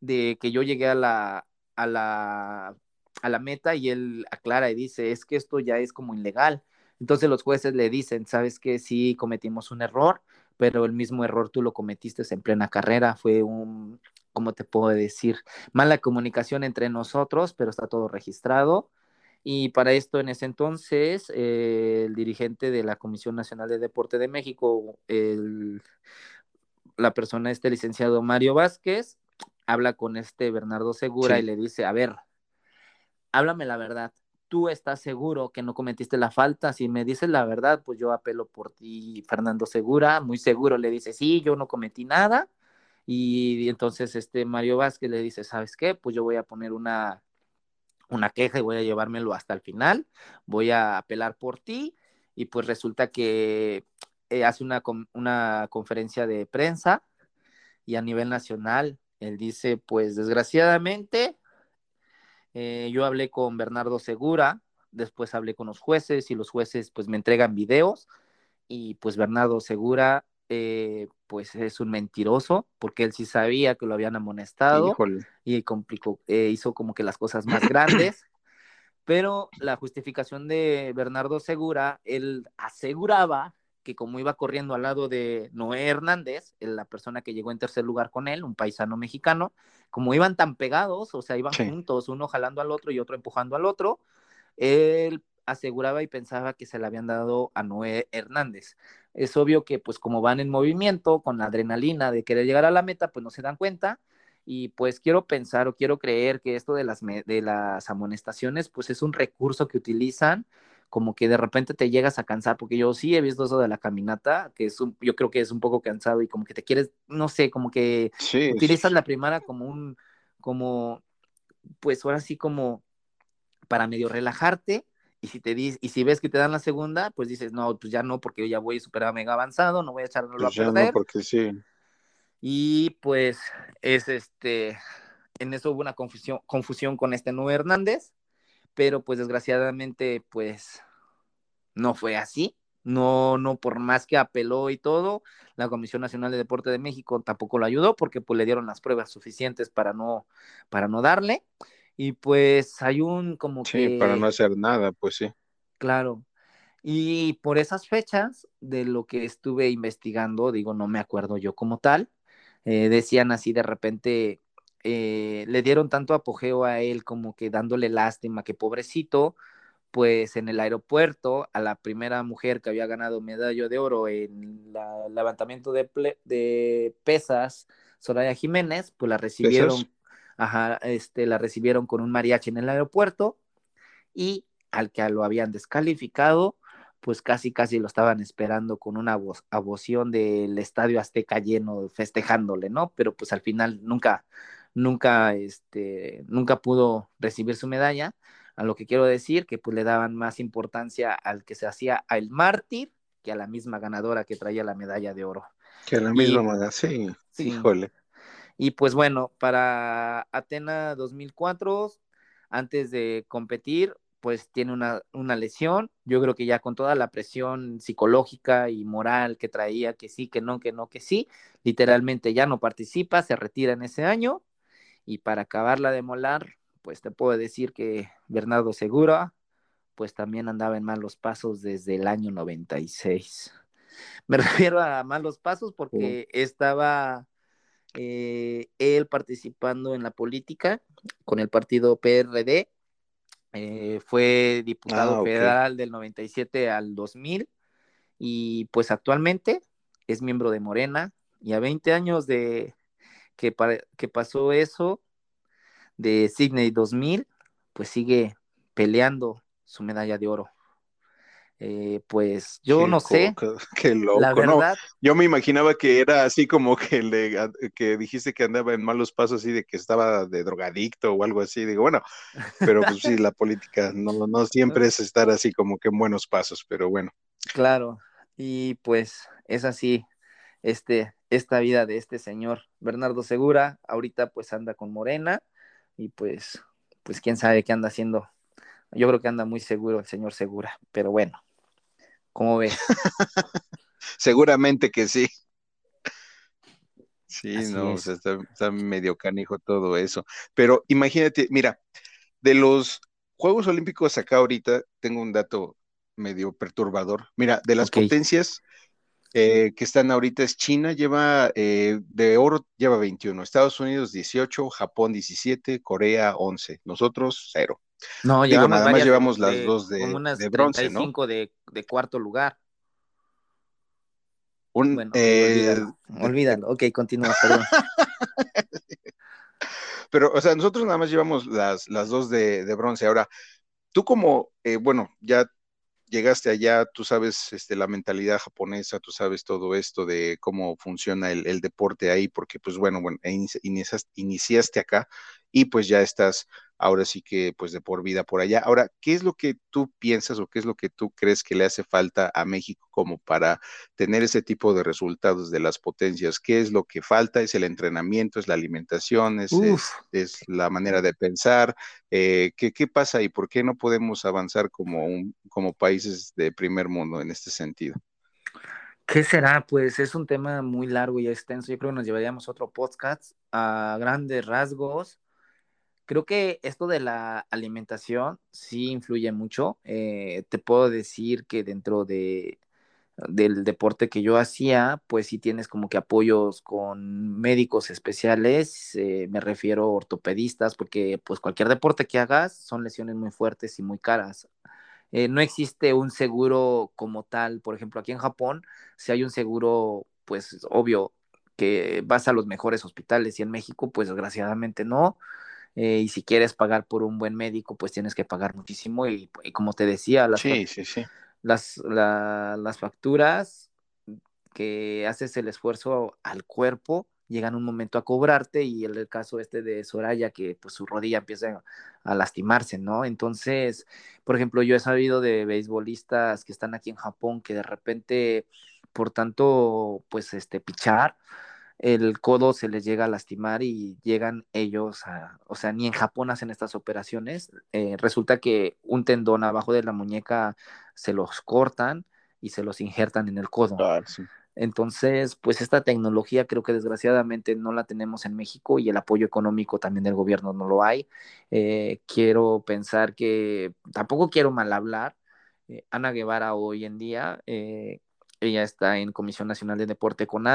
B: de que yo llegué a la, a la, a la meta y él aclara y dice, es que esto ya es como ilegal. Entonces los jueces le dicen, sabes que sí cometimos un error, pero el mismo error tú lo cometiste en plena carrera, fue un, ¿cómo te puedo decir? Mala comunicación entre nosotros, pero está todo registrado y para esto, en ese entonces, eh, el dirigente de la Comisión Nacional de Deporte de México, la persona, este licenciado Mario Vázquez, habla con este Bernardo Segura y le dice, a ver, háblame la verdad. ¿Tú estás seguro que no cometiste la falta? Si me dices la verdad, pues yo apelo por ti, Fernando Segura. Muy seguro le dice, sí, yo no cometí nada. Y, y entonces este Mario Vázquez le dice, ¿sabes qué? Pues yo voy a poner una una queja y voy a llevármelo hasta el final, voy a apelar por ti y pues resulta que eh, hace una, una conferencia de prensa y a nivel nacional él dice, pues desgraciadamente eh, yo hablé con Bernardo Segura, después hablé con los jueces y los jueces pues me entregan videos y pues Bernardo Segura eh, pues es un mentiroso, porque él sí sabía que lo habían amonestado y complicó, eh, hizo como que las cosas más grandes. Pero la justificación de Bernardo Segura, él aseguraba que como iba corriendo al lado de Noé Hernández, la persona que llegó en tercer lugar con él, un paisano mexicano, como iban tan pegados, o sea, iban juntos, uno jalando al otro y otro empujando al otro, él aseguraba y pensaba que se le habían dado a Noé Hernández. Es obvio que pues como van en movimiento, con la adrenalina de querer llegar a la meta, pues no se dan cuenta. Y pues quiero pensar o quiero creer que esto de las, de las amonestaciones pues es un recurso que utilizan como que de repente te llegas a cansar, porque yo sí he visto eso de la caminata, que es un, yo creo que es un poco cansado y como que te quieres, no sé, como que utilizas la primera como un, como, pues ahora sí como para medio relajarte y si te y si ves que te dan la segunda, pues dices, no, pues ya no, porque yo ya voy súper mega avanzado, no voy a echarlo pues a perder. No,
A: porque sí.
B: Y pues es este, en eso hubo una confusión, confusión con este nuevo Hernández, pero pues desgraciadamente, pues no fue así. No, no, por más que apeló y todo, la Comisión Nacional de Deporte de México tampoco lo ayudó porque pues le dieron las pruebas suficientes para no, para no darle. Y pues hay un como
A: que... Sí, para no hacer nada, pues sí.
B: Claro. Y por esas fechas de lo que estuve investigando, digo, no me acuerdo yo como tal, eh, decían así de repente, eh, le dieron tanto apogeo a él como que dándole lástima, que pobrecito, pues en el aeropuerto a la primera mujer que había ganado medalla de oro en el levantamiento de, de pesas, Soraya Jiménez, pues la recibieron Ajá, este, la recibieron con un mariachi en el aeropuerto y al que lo habían descalificado, pues casi casi lo estaban esperando con una voz, aboción del estadio Azteca lleno festejándole, ¿no? Pero pues al final nunca, nunca, este, nunca pudo recibir su medalla. A lo que quiero decir que pues le daban más importancia al que se hacía al mártir que a la misma ganadora que traía la medalla de oro.
A: Que a la misma, sí, sí, híjole.
B: Y pues bueno, para Atena 2004, antes de competir, pues tiene una, una, lesión. Yo creo que ya con toda la presión psicológica y moral que traía, que sí, que no, que no, que sí, literalmente ya no participa, se retira en ese año. Y para acabarla de molar, pues te puedo decir que Bernardo Segura, pues también andaba en malos pasos desde el año 96. Me refiero a malos pasos porque estaba eh, él participando en la política con el partido PRD, eh, fue diputado ah, federal del 97 al 2000 y pues actualmente es miembro de Morena y a 20 años de que, que pasó eso de Sydney 2000, pues sigue peleando su medalla de oro. Eh, pues yo no sé.
A: Qué, loco, la verdad, Yo me imaginaba que era así como que le que dijiste que andaba en malos pasos y de que estaba de drogadicto o algo así. Digo, bueno, pero pues sí, la política no, no siempre es estar así como que en buenos pasos, pero bueno.
B: Claro, y pues es así, este, esta vida de este señor Bernardo Segura, ahorita pues anda con Morena y pues, pues quién sabe qué anda haciendo. Yo creo que anda muy seguro el señor Segura, pero bueno, ¿Cómo ves?
A: Seguramente que sí. Sí, no, está, medio canijo todo eso. Pero imagínate, mira, de los Juegos Olímpicos acá ahorita tengo un dato medio perturbador. Mira, de las potencias eh, que están ahorita es China, lleva eh, de oro, lleva 21, Estados Unidos 18, Japón 17, Corea 11, nosotros cero.
B: No,
A: Digo, nada más llevamos las dos de, de bronce, ¿no?
B: De, de cuarto lugar.
A: Un,
B: bueno, eh, olvídalo, Ok, continúa, perdón.
A: Pero, o sea, nosotros nada más llevamos las, las dos de, de bronce. Ahora, tú como, eh, bueno, ya llegaste allá, tú sabes este, la mentalidad japonesa, tú sabes todo esto de cómo funciona el, el deporte ahí, porque pues bueno, bueno, iniciaste, iniciaste acá y pues ya estás ahora sí que pues de por vida por allá. Ahora, ¿qué es lo que tú piensas o qué es lo que tú crees que le hace falta a México como para tener ese tipo de resultados de las potencias? ¿Qué es lo que falta? ¿Es el entrenamiento? ¿Es la alimentación? ¿Es, es, la manera de pensar? Eh, ¿qué, ¿qué, pasa y por qué no podemos avanzar como, un, como países de primer mundo en este sentido?
B: ¿Qué será? Pues es un tema muy largo y extenso. Yo creo que nos llevaríamos otro podcast a grandes rasgos Creo que esto de la alimentación sí influye mucho. Eh, te puedo decir que dentro de, del deporte que yo hacía, pues sí tienes como que apoyos con médicos especiales, eh, me refiero a ortopedistas, porque pues cualquier deporte que hagas son lesiones muy fuertes y muy caras. Eh, no existe un seguro como tal, por ejemplo, aquí en Japón, si hay un seguro, pues obvio que vas a los mejores hospitales y en México, pues desgraciadamente no. Eh, y si quieres pagar por un buen médico, pues tienes que pagar muchísimo y, como te decía, las, Las, las facturas que haces el esfuerzo al cuerpo llegan un momento a cobrarte y el, caso este de Soraya que pues su rodilla empieza a lastimarse, ¿no? Entonces, por ejemplo, yo he sabido de beisbolistas que están aquí en Japón que de repente por tanto pues este pichar el codo se les llega a lastimar y llegan ellos a, o sea, ni en Japón hacen estas operaciones. Eh, resulta que un tendón abajo de la muñeca se los cortan y se los injertan en el codo. Entonces, pues esta tecnología creo que desgraciadamente no la tenemos en México y el apoyo económico también del gobierno no lo hay. Eh, quiero pensar que, tampoco quiero mal hablar, eh, Ana Guevara hoy en día, ella está en Comisión Nacional de Deporte con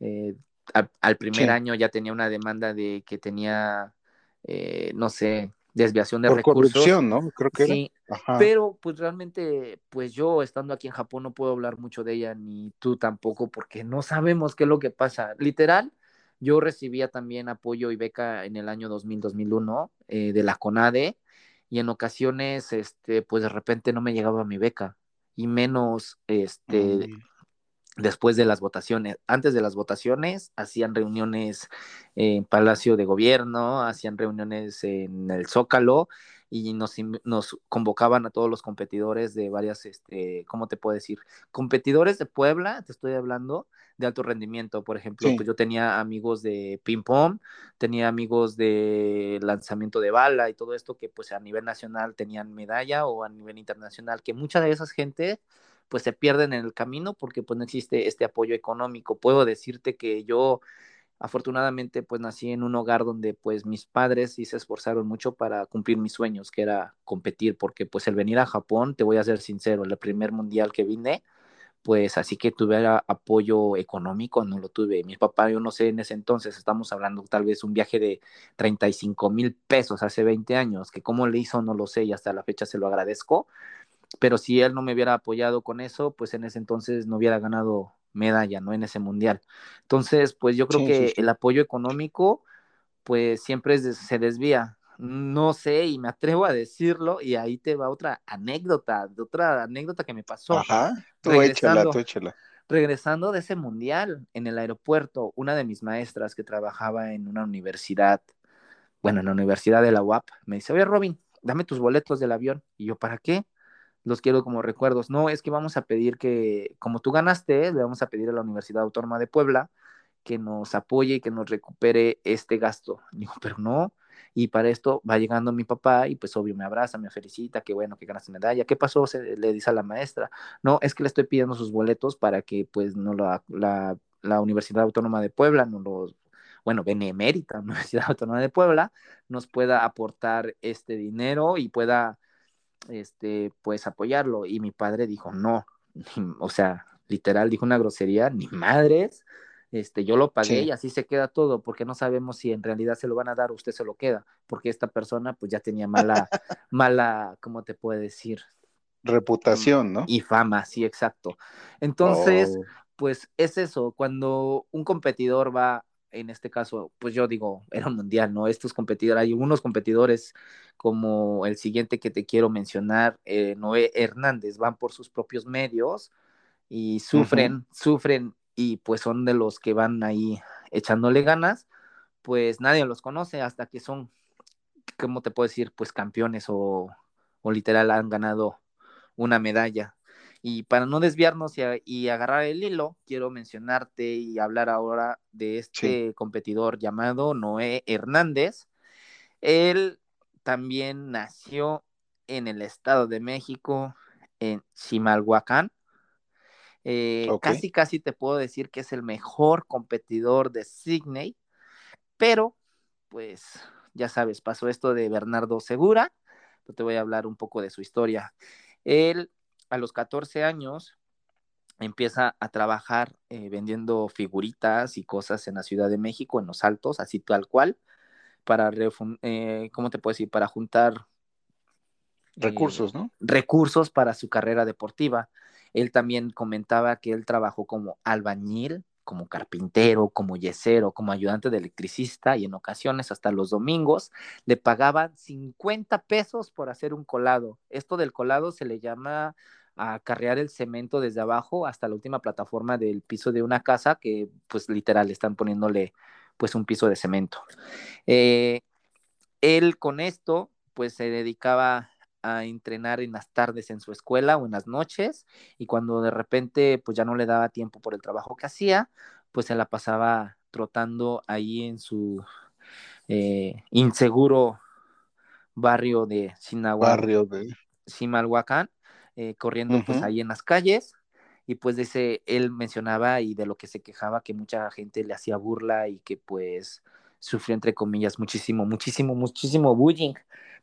B: Eh, al, primer año ya tenía una demanda de que tenía, eh, no sé, desviación de recursos.
A: corrupción, ¿no? Creo que
B: sí, pero pues realmente, pues yo estando aquí en Japón no puedo hablar mucho de ella, ni tú tampoco, porque no sabemos qué es lo que pasa. Literal, yo recibía también apoyo y beca en el año 2000-2001 eh, de la CONADE, y en ocasiones, este, pues de repente no me llegaba mi beca, y menos, este, después de las votaciones. Antes de las votaciones hacían reuniones en Palacio de Gobierno, hacían reuniones en el Zócalo y nos, nos convocaban a todos los competidores de varias, este, ¿cómo te puedo decir? Competidores de Puebla, te estoy hablando, de alto rendimiento. Por ejemplo, pues yo tenía amigos de ping-pong, tenía amigos de lanzamiento de bala y todo esto que pues a nivel nacional tenían medalla o a nivel internacional, que mucha de esas gente pues se pierden en el camino porque pues no existe este apoyo económico. Puedo decirte que yo afortunadamente pues nací en un hogar donde pues mis padres sí se esforzaron mucho para cumplir mis sueños, que era competir, porque pues el venir a Japón, te voy a ser sincero, el primer mundial que vine, pues así que tuve apoyo económico, no lo tuve. Mi papá, yo no sé, en ese entonces estamos hablando tal vez un viaje de 35 mil pesos hace 20 años, que cómo le hizo no lo sé y hasta la fecha se lo agradezco, pero si él no me hubiera apoyado con eso, pues en ese entonces no hubiera ganado medalla, ¿no? En ese mundial. Entonces, pues yo creo que el apoyo económico, pues siempre se desvía no sé, y me atrevo a decirlo, y ahí te va otra anécdota, otra anécdota que me pasó.
A: Ajá, tú échala, tú échala.
B: Regresando de ese mundial en el aeropuerto, una de mis maestras que trabajaba en una universidad, bueno, en la universidad de la UAP, me dice, oye Robin, dame tus boletos del avión. Y yo, ¿para qué? Los quiero como recuerdos. No, es que vamos a pedir que, como tú ganaste, le vamos a pedir a la Universidad Autónoma de Puebla que nos apoye y que nos recupere este gasto. Digo, pero no, y para esto va llegando mi papá y pues obvio me abraza, me felicita, qué bueno que ganaste medalla. ¿Qué pasó? Se, le dice a la maestra. No, es que le estoy pidiendo sus boletos para que pues no la, la, la Universidad Autónoma de Puebla, no los, bueno, Benemérita, Universidad Autónoma de Puebla, nos pueda aportar este dinero y pueda, este, pues apoyarlo. Y mi padre dijo, no, o sea, literal, dijo una grosería, ni madres, este, yo lo pagué y así se queda todo, porque no sabemos si en realidad se lo van a dar o usted se lo queda, porque esta persona pues ya tenía mala, mala, ¿cómo te puede decir?
A: Reputación, ¿no?
B: Y fama, sí, exacto. Entonces, oh. pues es eso, cuando un competidor va, en este caso, pues yo digo, era un mundial, ¿no? Estos competidores, hay unos competidores como el siguiente que te quiero mencionar, eh, Noé Hernández, van por sus propios medios y sufren, sufren y pues son de los que van ahí echándole ganas, pues nadie los conoce hasta que son, ¿cómo te puedo decir? Pues campeones o, literal han ganado una medalla. Y para no desviarnos y, agarrar el hilo, quiero mencionarte y hablar ahora de este competidor llamado Noé Hernández. Él también nació en el Estado de México, en Chimalhuacán, eh, casi, casi te puedo decir que es el mejor competidor de Sydney, pero pues ya sabes, pasó esto de Bernardo Segura, te voy a hablar un poco de su historia. Él a los 14 años empieza a trabajar eh, vendiendo figuritas y cosas en la Ciudad de México, en los altos, así tal cual, para, eh, ¿cómo te puedo decir? Para juntar
A: recursos, ¿no?
B: Recursos para su carrera deportiva. Él también comentaba que él trabajó como albañil, como carpintero, como yesero, como ayudante de electricista y en ocasiones hasta los domingos le pagaban 50 pesos por hacer un colado. Esto del colado se le llama a carrear el cemento desde abajo hasta la última plataforma del piso de una casa que pues literal están poniéndole pues un piso de cemento. Eh, él con esto pues se dedicaba a entrenar en las tardes en su escuela o en las noches y cuando de repente pues ya no le daba tiempo por el trabajo que hacía, pues se la pasaba trotando ahí en su eh, inseguro barrio de Sinagua,
A: barrio de
B: Simalhuacán, eh, corriendo pues ahí en las calles y pues de ese él mencionaba y de lo que se quejaba que mucha gente le hacía burla y que pues sufrió entre comillas muchísimo, muchísimo, muchísimo bullying.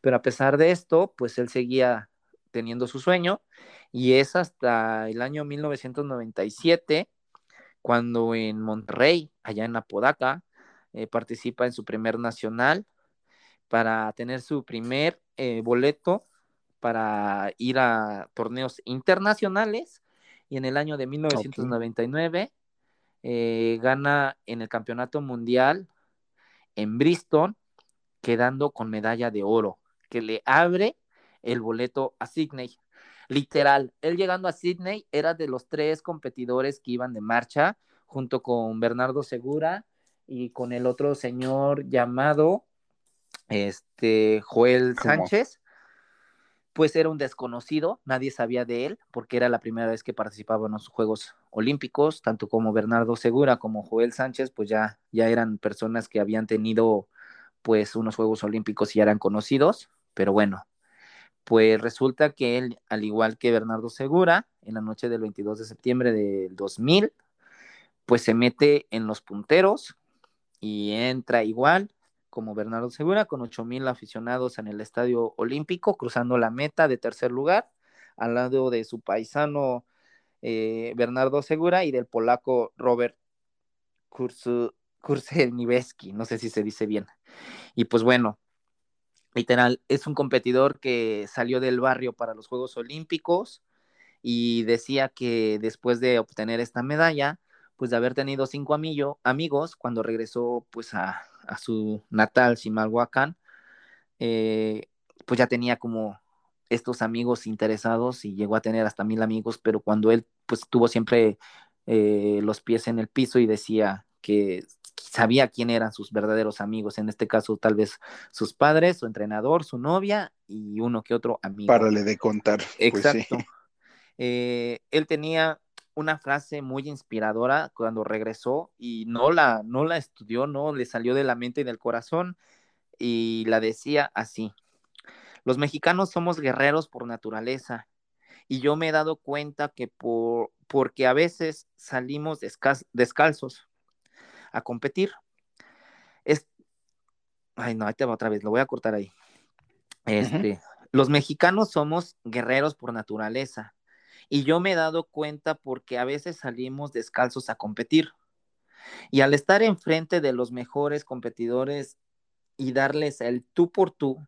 B: Pero a pesar de esto, pues él seguía teniendo su sueño y es hasta el año 1997 cuando en Monterrey, allá en Apodaca, eh, participa en su primer nacional para tener su primer eh, boleto para ir a torneos internacionales y en el año de 1999 eh, gana en el campeonato mundial en Bristol quedando con medalla de oro que le abre el boleto a Sydney. Literal, él llegando a Sydney era de los tres competidores que iban de marcha, junto con Bernardo Segura y con el otro señor llamado este Joel Sánchez. Pues era un desconocido, nadie sabía de él, porque era la primera vez que participaba en los Juegos Olímpicos, tanto como Bernardo Segura como Joel Sánchez, pues ya, ya eran personas que habían tenido pues unos Juegos Olímpicos y eran conocidos, pero bueno, pues resulta que él, al igual que Bernardo Segura, en la noche del 22 de septiembre del 2000, pues se mete en los punteros y entra igual como Bernardo Segura con 8000 aficionados en el Estadio Olímpico, cruzando la meta de tercer lugar, al lado de su paisano eh, Bernardo Segura y del polaco Robert Kurzelniewski, no sé si se dice bien. Y pues bueno, literal, es un competidor que salió del barrio para los Juegos Olímpicos y decía que después de obtener esta medalla, pues de haber tenido cinco amigos, cuando regresó pues a, su natal Chimalhuacán, eh, pues ya tenía como estos amigos interesados y llegó a tener hasta mil amigos, pero cuando él pues tuvo siempre eh, los pies en el piso y decía que sabía quién eran sus verdaderos amigos, en este caso tal vez sus padres, su entrenador, su novia y uno que otro amigo.
A: Párale de contar. Pues
B: Exacto. Eh, él tenía una frase muy inspiradora cuando regresó y no la, no la estudió, no le salió de la mente y del corazón y la decía así. Los mexicanos somos guerreros por naturaleza y yo me he dado cuenta que por, porque a veces salimos descalzos a competir. Es... Ay, no, ahí te va otra vez, lo voy a cortar ahí. Este, Los mexicanos somos guerreros por naturaleza y yo me he dado cuenta porque a veces salimos descalzos a competir. Y al estar enfrente de los mejores competidores y darles el tú por tú,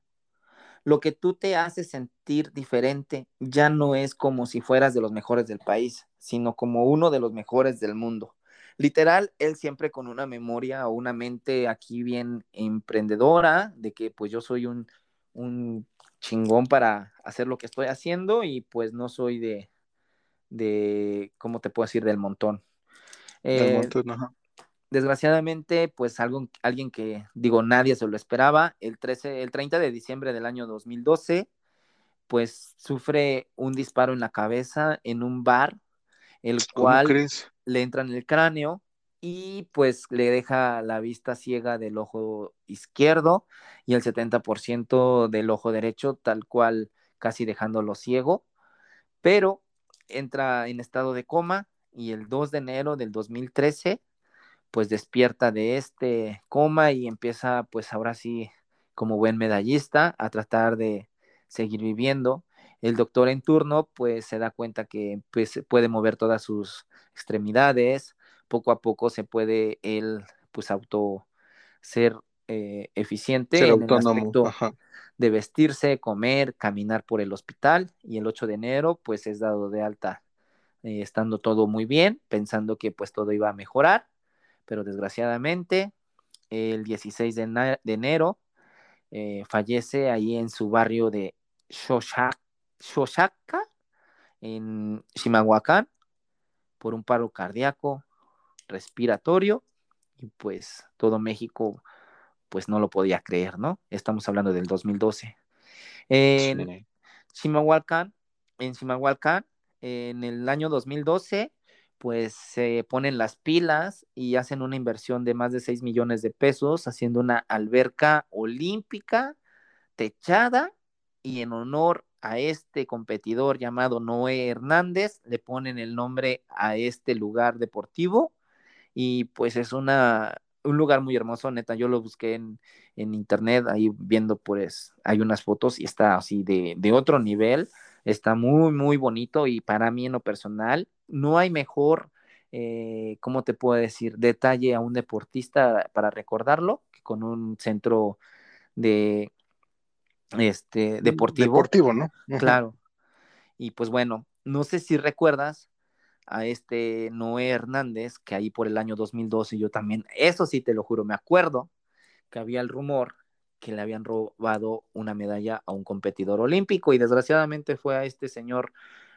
B: lo que tú te hace sentir diferente ya no es como si fueras de los mejores del país, sino como uno de los mejores del mundo. Literal, él siempre con una memoria o una mente aquí bien emprendedora, de que pues yo soy un, un chingón para hacer lo que estoy haciendo y pues no soy de, de ¿cómo te puedo decir? Del montón.
A: Del eh, montón, ajá
B: desgraciadamente, pues algo, alguien que, digo, nadie se lo esperaba, el, 13, el 30 de diciembre del año 2012, pues sufre un disparo en la cabeza en un bar, el cual le entra en el cráneo y pues le deja la vista ciega del ojo izquierdo y el 70% del ojo derecho, tal cual casi dejándolo ciego, pero entra en estado de coma y el 2 de enero del 2013 pues despierta de este coma y empieza pues ahora sí como buen medallista a tratar de seguir viviendo. El doctor en turno pues se da cuenta que pues puede mover todas sus extremidades, poco a poco se puede él pues auto ser eh, eficiente
A: en el aspecto
B: de vestirse, comer, caminar por el hospital y el 8 de enero pues es dado de alta eh, estando todo muy bien, pensando que pues todo iba a mejorar pero desgraciadamente el 16 de, enero eh, fallece ahí en su barrio de Shoshaka, en Chimahuacán, por un paro cardíaco respiratorio, y pues todo México pues no lo podía creer, ¿no? Estamos hablando del 2012. En Chimahuacán, en Chimahuacán, en el año 2012, pues se ponen las pilas y hacen una inversión de más de 6 millones de pesos haciendo una alberca olímpica techada y en honor a este competidor llamado Noé Hernández le ponen el nombre a este lugar deportivo y pues es una un lugar muy hermoso, neta, yo lo busqué en, internet, ahí viendo pues hay unas fotos y está así de, de otro nivel, está muy, muy bonito y para mí en lo personal no hay mejor, eh, ¿cómo te puedo decir?, detalle a un deportista para recordarlo que con un centro de este deportivo.
A: Deportivo, ¿no?
B: Claro. Y pues bueno, no sé si recuerdas a este Noé Hernández, que ahí por el año 2012 yo también, eso sí te lo juro, me acuerdo que había el rumor que le habían robado una medalla a un competidor olímpico y desgraciadamente fue a este señor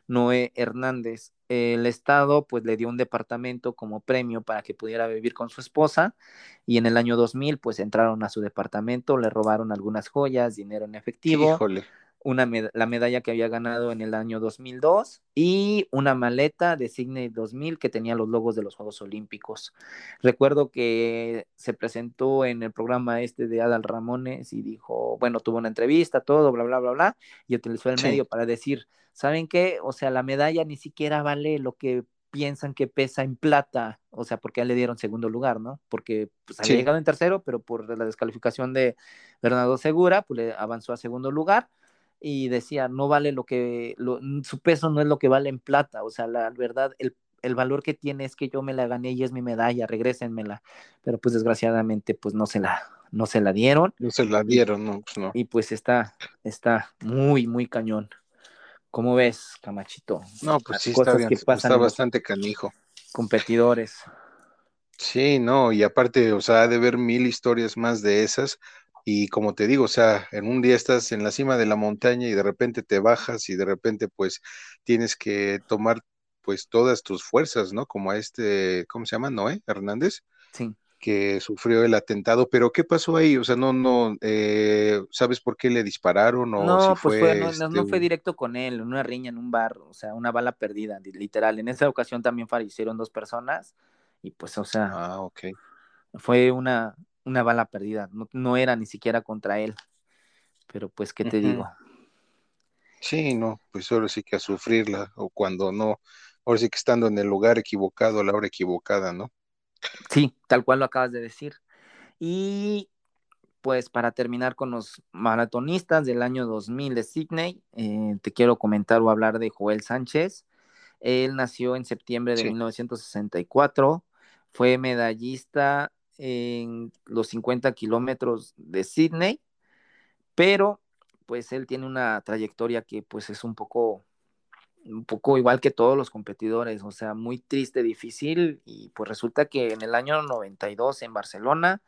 B: Noé Hernández. El Estado pues le dio un departamento como premio para que pudiera vivir con su esposa y en el año 2000 pues entraron a su departamento, le robaron algunas joyas, dinero en efectivo.
A: Híjole
B: una la medalla que había ganado en el año 2002 y una maleta de Sydney 2000 que tenía los logos de los Juegos Olímpicos. Recuerdo que se presentó en el programa este de Adal Ramones y dijo, bueno, tuvo una entrevista, todo, bla, bla, bla, bla, y utilizó el medio para decir, ¿saben qué? O sea, la medalla ni siquiera vale lo que piensan que pesa en plata, o sea, porque a él le dieron segundo lugar, ¿no? Porque pues, había llegado en tercero, pero por la descalificación de Bernardo Segura, pues le avanzó a segundo lugar y decía, no vale lo que, su peso no es lo que vale en plata, o sea, la verdad, el, valor que tiene es que yo me la gané y es mi medalla, regrésenmela, pero pues desgraciadamente pues no se la, no se la dieron.
A: No se la dieron, no, pues no.
B: Y pues está, está muy, muy cañón. ¿Cómo ves, Camachito?
A: No, pues sí, está, bien, está bastante canijo.
B: Competidores.
A: Sí, no, y aparte, o sea, ha de ver mil historias más de esas Y como te digo, o sea, en un día estás en la cima de la montaña y de repente te bajas y de repente pues tienes que tomar pues todas tus fuerzas, ¿no? Como a este, ¿cómo se llama? Noé Hernández.
B: Sí
A: que sufrió el atentado, pero ¿qué pasó ahí? O sea, no, no, eh, ¿sabes por qué le dispararon? O
B: no, pues fue, no, no, este, fue directo con él, en una riña en un bar, o sea, una bala perdida, literal. En esa ocasión también fallecieron dos personas y pues, o sea,
A: ah,
B: fue una, una bala perdida, no, era ni siquiera contra él, pero pues, ¿qué te digo?
A: Sí, no, pues ahora sí que a sufrirla, o cuando no, ahora sí que estando en el lugar equivocado a la hora equivocada, ¿no?
B: Sí, tal cual lo acabas de decir. Y pues para terminar con los maratonistas del año 2000 de Sydney, eh, te quiero comentar o hablar de Joel Sánchez. Él nació en septiembre de 1964, fue medallista en los 50 kilómetros de Sydney, pero pues él tiene una trayectoria que pues es un poco un poco igual que todos los competidores, o sea, muy triste, difícil, y pues resulta que en el año 92 en Barcelona,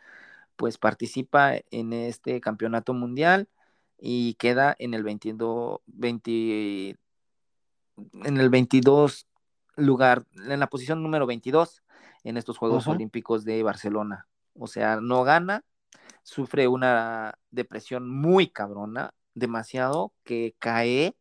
B: pues participa en este campeonato mundial y queda en el 22, 20, en el 22 lugar, en la posición número 22 en estos Juegos Olímpicos de Barcelona. O sea, no gana, sufre una depresión muy cabrona, demasiado, que cae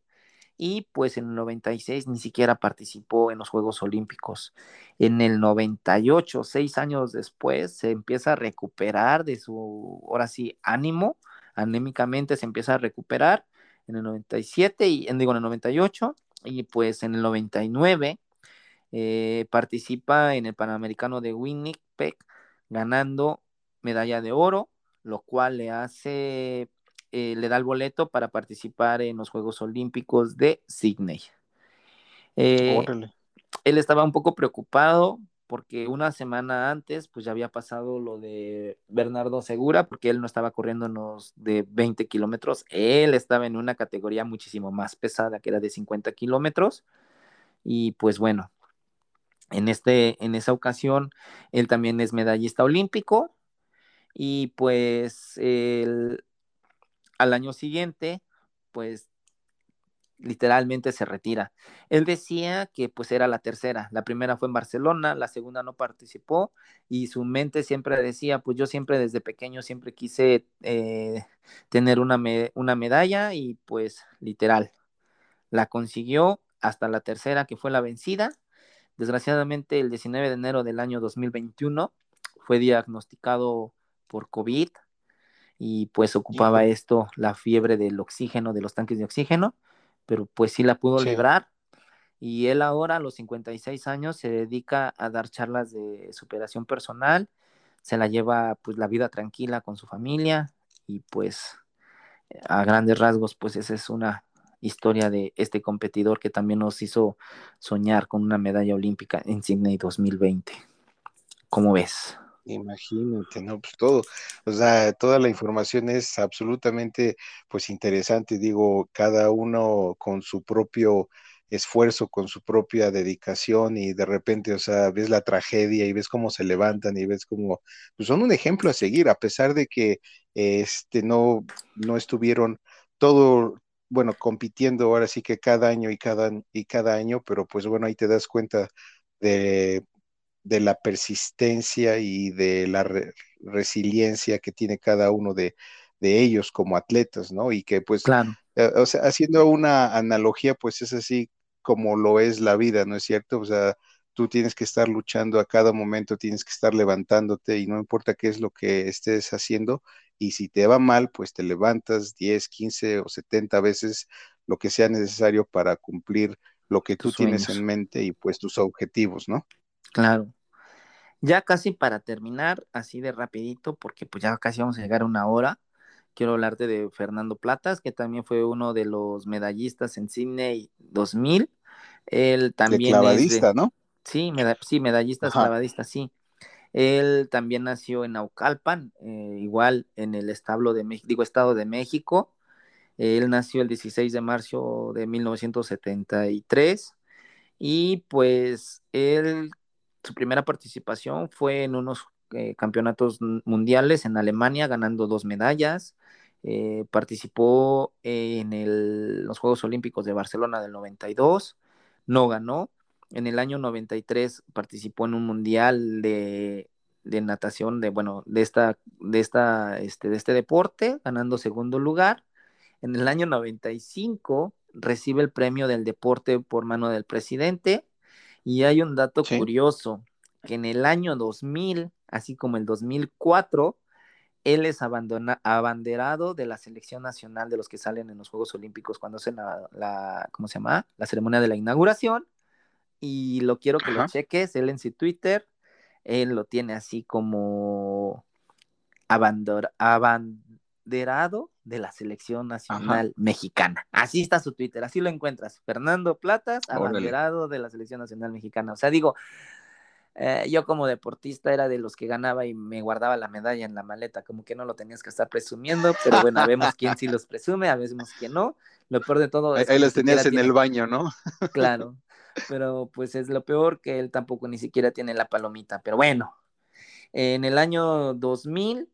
B: y pues en el 96 ni siquiera participó en los Juegos Olímpicos. En el 98, seis años después, se empieza a recuperar de su, ahora sí, ánimo, anémicamente se empieza a recuperar en el 97 y digo en el 98 y pues en el 99 eh, participa en el Panamericano de Winnipeg ganando medalla de oro, lo cual le hace eh, le da el boleto para participar en los Juegos Olímpicos de Sydney. Eh, él estaba un poco preocupado porque una semana antes pues ya había pasado lo de Bernardo Segura porque él no estaba corriendo los de 20 kilómetros, él estaba en una categoría muchísimo más pesada que era de 50 kilómetros. Y pues bueno, en, este, en esa ocasión él también es medallista olímpico y pues al año siguiente, pues literalmente se retira. Él decía que pues era la tercera, la primera fue en Barcelona, la segunda no participó y su mente siempre decía, pues yo siempre desde pequeño siempre quise eh, tener una, una medalla y pues literal, la consiguió hasta la tercera que fue la vencida. Desgraciadamente el 19 de enero del año 2021 fue diagnosticado por COVID y pues ocupaba esto, la fiebre del oxígeno, de los tanques de oxígeno, pero pues sí la pudo lograr. Y él ahora, a los 56 años, se dedica a dar charlas de superación personal, se la lleva pues la vida tranquila con su familia y pues a grandes rasgos pues esa es una historia de este competidor que también nos hizo soñar con una medalla olímpica en Sydney 2020. ¿Cómo ves?
A: Imagínate, ¿no? Pues todo, o sea, toda la información es absolutamente, pues interesante, digo, cada uno con su propio esfuerzo, con su propia dedicación y de repente, o sea, ves la tragedia y ves cómo se levantan y ves cómo, pues son un ejemplo a seguir, a pesar de que, este, no, no estuvieron todo, bueno, compitiendo ahora sí que cada año y cada, y cada año, pero pues bueno, ahí te das cuenta de de la persistencia y de la resiliencia que tiene cada uno de, ellos como atletas, ¿no? Y que pues, eh, o sea, haciendo una analogía, pues es así como lo es la vida, ¿no es cierto? O sea, tú tienes que estar luchando a cada momento, tienes que estar levantándote y no importa qué es lo que estés haciendo, y si te va mal, pues te levantas 10, 15 o 70 veces lo que sea necesario para cumplir lo que tú tienes en mente y pues tus objetivos, ¿no?
B: Claro. Ya casi para terminar, así de rapidito, porque pues ya casi vamos a llegar a una hora, quiero hablarte de Fernando Platas, que también fue uno de los medallistas en Sydney 2000. Él también
A: de clavadista, ¿no?
B: Sí, sí, medallista clavadista, sí. Él también nació en Naucalpan, eh, igual en el establo de digo, Estado de México. Él nació el 16 de marzo de 1973 y pues él su primera participación fue en unos eh, campeonatos mundiales en Alemania, ganando dos medallas. Eh, participó en los Juegos Olímpicos de Barcelona del 92, no ganó. En el año 93 participó en un mundial de, natación, de bueno, de esta, de esta, este, de este deporte, ganando segundo lugar. En el año 95 recibe el premio del deporte por mano del presidente. Y hay un dato curioso, que en el año 2000, así como el 2004, él es abanderado de la selección nacional de los que salen en los Juegos Olímpicos cuando hacen la, ¿cómo se llama? La ceremonia de la inauguración. Y lo quiero que lo cheques, él en su Twitter, él lo tiene así como abanderado de la selección nacional mexicana. Así está su Twitter, así lo encuentras. Fernando Platas, abanderado de la selección nacional mexicana. O sea, digo, eh, yo como deportista era de los que ganaba y me guardaba la medalla en la maleta, como que no lo tenías que estar presumiendo, pero bueno, vemos quién sí los presume, a veces quién no. Lo peor de todo
A: es... Ahí, los tenías en el baño, ¿no?
B: claro, pero pues es lo peor que él tampoco ni siquiera tiene la palomita, pero bueno. En el año 2000,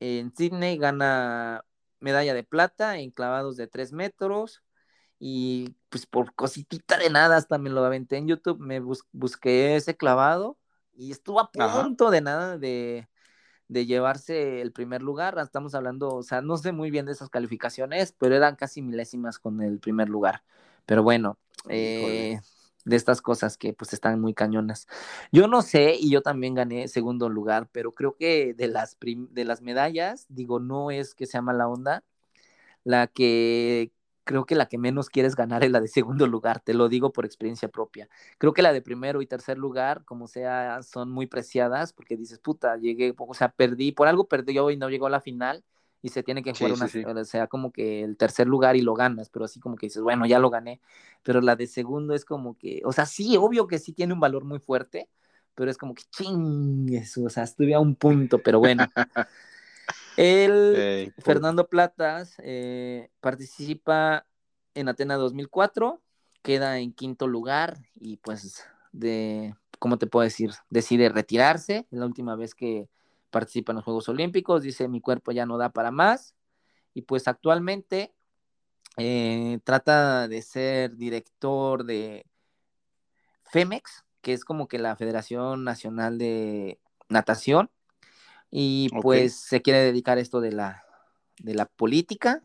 B: en Sydney gana medalla de plata en clavados de 3 metros y pues por cositita de nada hasta me lo aventé en YouTube, me busqué ese clavado y estuvo a punto de nada de, llevarse el primer lugar. Estamos hablando, o sea, no sé muy bien de esas calificaciones, pero eran casi milésimas con el primer lugar. Pero bueno, eh, de estas cosas que pues están muy cañonas. Yo no sé, y yo también gané segundo lugar, pero creo que de las, de las medallas, digo, no es que sea mala onda, la que creo que la que menos quieres ganar es la de segundo lugar, te lo digo por experiencia propia. Creo que la de primero y tercer lugar, como sea, son muy preciadas porque dices, puta, llegué, o sea, perdí, por algo perdí yo y no llegó a la final y se tiene que jugar una, o sea, como que el tercer lugar y lo ganas, pero así como que dices, bueno, ya lo gané, pero la de segundo es como que, o sea, sí, obvio que sí tiene un valor muy fuerte, pero es como que ching, eso, o sea, estuve a un punto, pero bueno. El Fernando Platas eh, participa en Atena 2004, queda en quinto lugar y pues de, ¿cómo te puedo decir? Decide retirarse, la última vez que participa en los Juegos Olímpicos, dice mi cuerpo ya no da para más y pues actualmente eh, trata de ser director de FEMEX, que es como que la Federación Nacional de Natación, y pues se quiere dedicar a esto de la, de la política,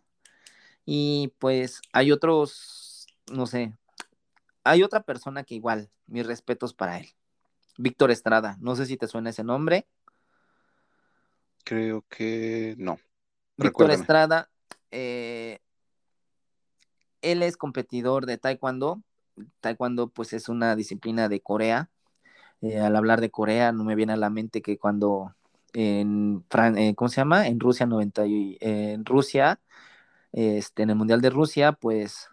B: y pues hay otros, no sé, hay otra persona que igual, mis respetos para él. Víctor Estrada, no sé si te suena ese nombre.
A: Creo que no.
B: Víctor Estrada, eh, él es competidor de Taekwondo. Taekwondo pues es una disciplina de Corea. Eh, al hablar de Corea no me viene a la mente que cuando en eh, ¿cómo se llama? En Rusia 90 en Rusia este en el Mundial de Rusia pues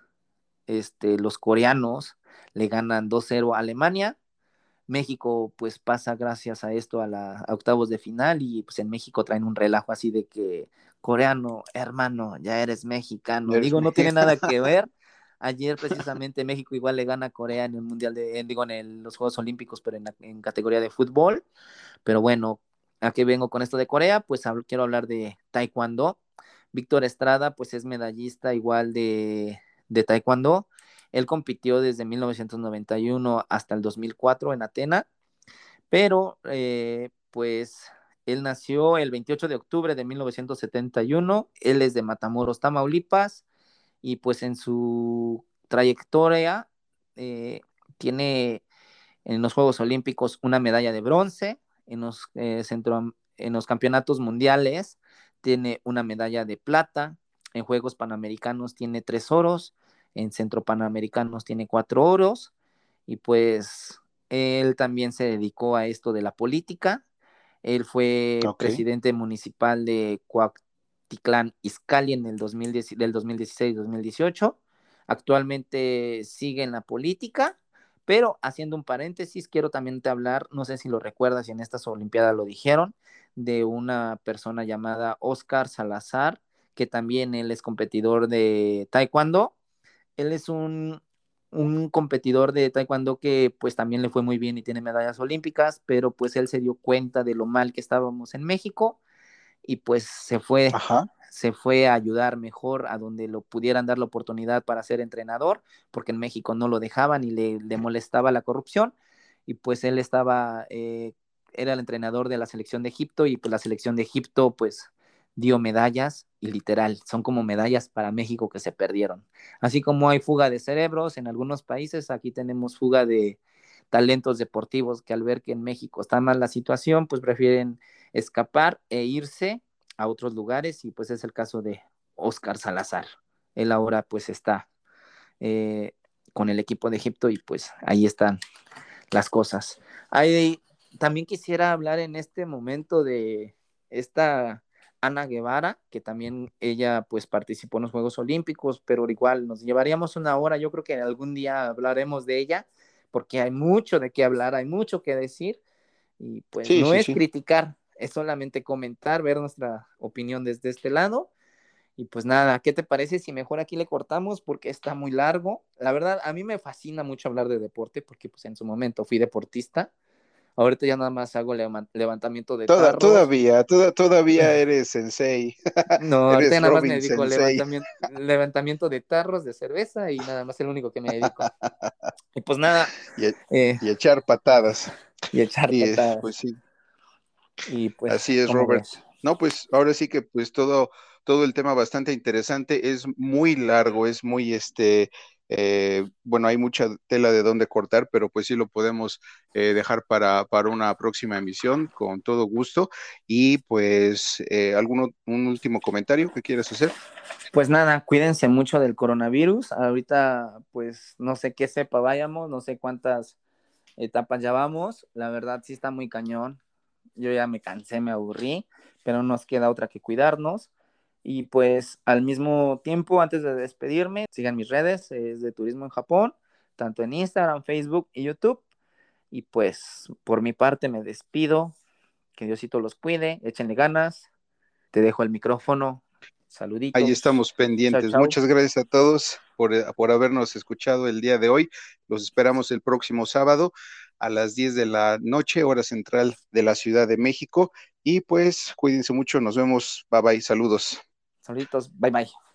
B: este los coreanos le ganan 2-0 a Alemania México pues pasa gracias a esto a, la, octavos de final y pues en México traen un relajo así de que coreano, hermano, ya eres mexicano. Digo, no tiene nada que ver. Ayer precisamente México igual le gana a Corea en el Mundial de, digo, en los Juegos Olímpicos, pero en, en, categoría de fútbol. Pero bueno, ¿a qué vengo con esto de Corea? Pues quiero hablar de Taekwondo. Víctor Estrada, pues es medallista igual de, de Taekwondo. Él compitió desde 1991 hasta el 2004 en Atena, pero eh, pues él nació el 28 de octubre de 1971, él es de Matamoros, Tamaulipas, y pues en su trayectoria eh, tiene en los Juegos Olímpicos una medalla de bronce, en los, eh, en los campeonatos mundiales tiene una medalla de plata, en Juegos Panamericanos tiene tres oros, en Centro Panamericanos tiene cuatro oros y pues él también se dedicó a esto de la política. Él fue presidente municipal de Coacticlán Izcalli en el 2010, del 2016-2018. Actualmente sigue en la política, pero haciendo un paréntesis, quiero también te hablar, no sé si lo recuerdas, y en estas Olimpiadas lo dijeron, de una persona llamada Oscar Salazar, que también él es competidor de Taekwondo él es un un competidor de taekwondo que pues también le fue muy bien y tiene medallas olímpicas, pero pues él se dio cuenta de lo mal que estábamos en México y pues se fue, se fue a ayudar mejor a donde lo pudieran dar la oportunidad para ser entrenador, porque en México no lo dejaban y le, le molestaba la corrupción. Y pues él estaba, eh, era el entrenador de la selección de Egipto y pues la selección de Egipto pues dio medallas y literal, son como medallas para México que se perdieron. Así como hay fuga de cerebros en algunos países, aquí tenemos fuga de talentos deportivos que al ver que en México está mal la situación, pues prefieren escapar e irse a otros lugares y pues es el caso de Oscar Salazar. Él ahora pues está eh, con el equipo de Egipto y pues ahí están las cosas. también quisiera hablar en este momento de esta Ana Guevara, que también ella pues participó en los Juegos Olímpicos, pero igual nos llevaríamos una hora, yo creo que algún día hablaremos de ella, porque hay mucho de qué hablar, hay mucho que decir, y pues no es criticar, es solamente comentar, ver nuestra opinión desde este lado. Y pues nada, ¿qué te parece si mejor aquí le cortamos porque está muy largo? La verdad, a mí me fascina mucho hablar de deporte porque pues en su momento fui deportista Ahorita ya nada más hago levantamiento de
A: tarros. Todavía, todavía eres sensei.
B: No, ahorita nada más me dedico levantamiento, levantamiento de tarros de cerveza y nada más el único que me dedico. Y pues nada.
A: Y, e, eh, echar patadas.
B: Y echar patadas.
A: Pues sí. Y pues, Así es, Robert. No, pues ahora sí que pues todo, todo el tema bastante interesante, es muy largo, es muy este, eh, bueno, hay mucha tela de dónde cortar, pero pues sí lo podemos eh, dejar para, para, una próxima emisión con todo gusto. Y pues, eh, ¿algún un último comentario que quieras hacer?
B: Pues nada, cuídense mucho del coronavirus. Ahorita, pues, no sé qué sepa vayamos, no sé cuántas etapas ya vamos. La verdad sí está muy cañón. Yo ya me cansé, me aburrí, pero nos queda otra que cuidarnos. Y pues al mismo tiempo, antes de despedirme, sigan mis redes, es de Turismo en Japón, tanto en Instagram, Facebook y YouTube. Y pues por mi parte me despido, que Diosito los cuide, échenle ganas, te dejo el micrófono, saluditos.
A: Ahí estamos pendientes. Muchas gracias a todos por, por habernos escuchado el día de hoy. Los esperamos el próximo sábado a las 10 de la noche, hora central de la Ciudad de México. Y pues cuídense mucho, nos vemos, bye bye, saludos.
B: Saluditos, bye bye.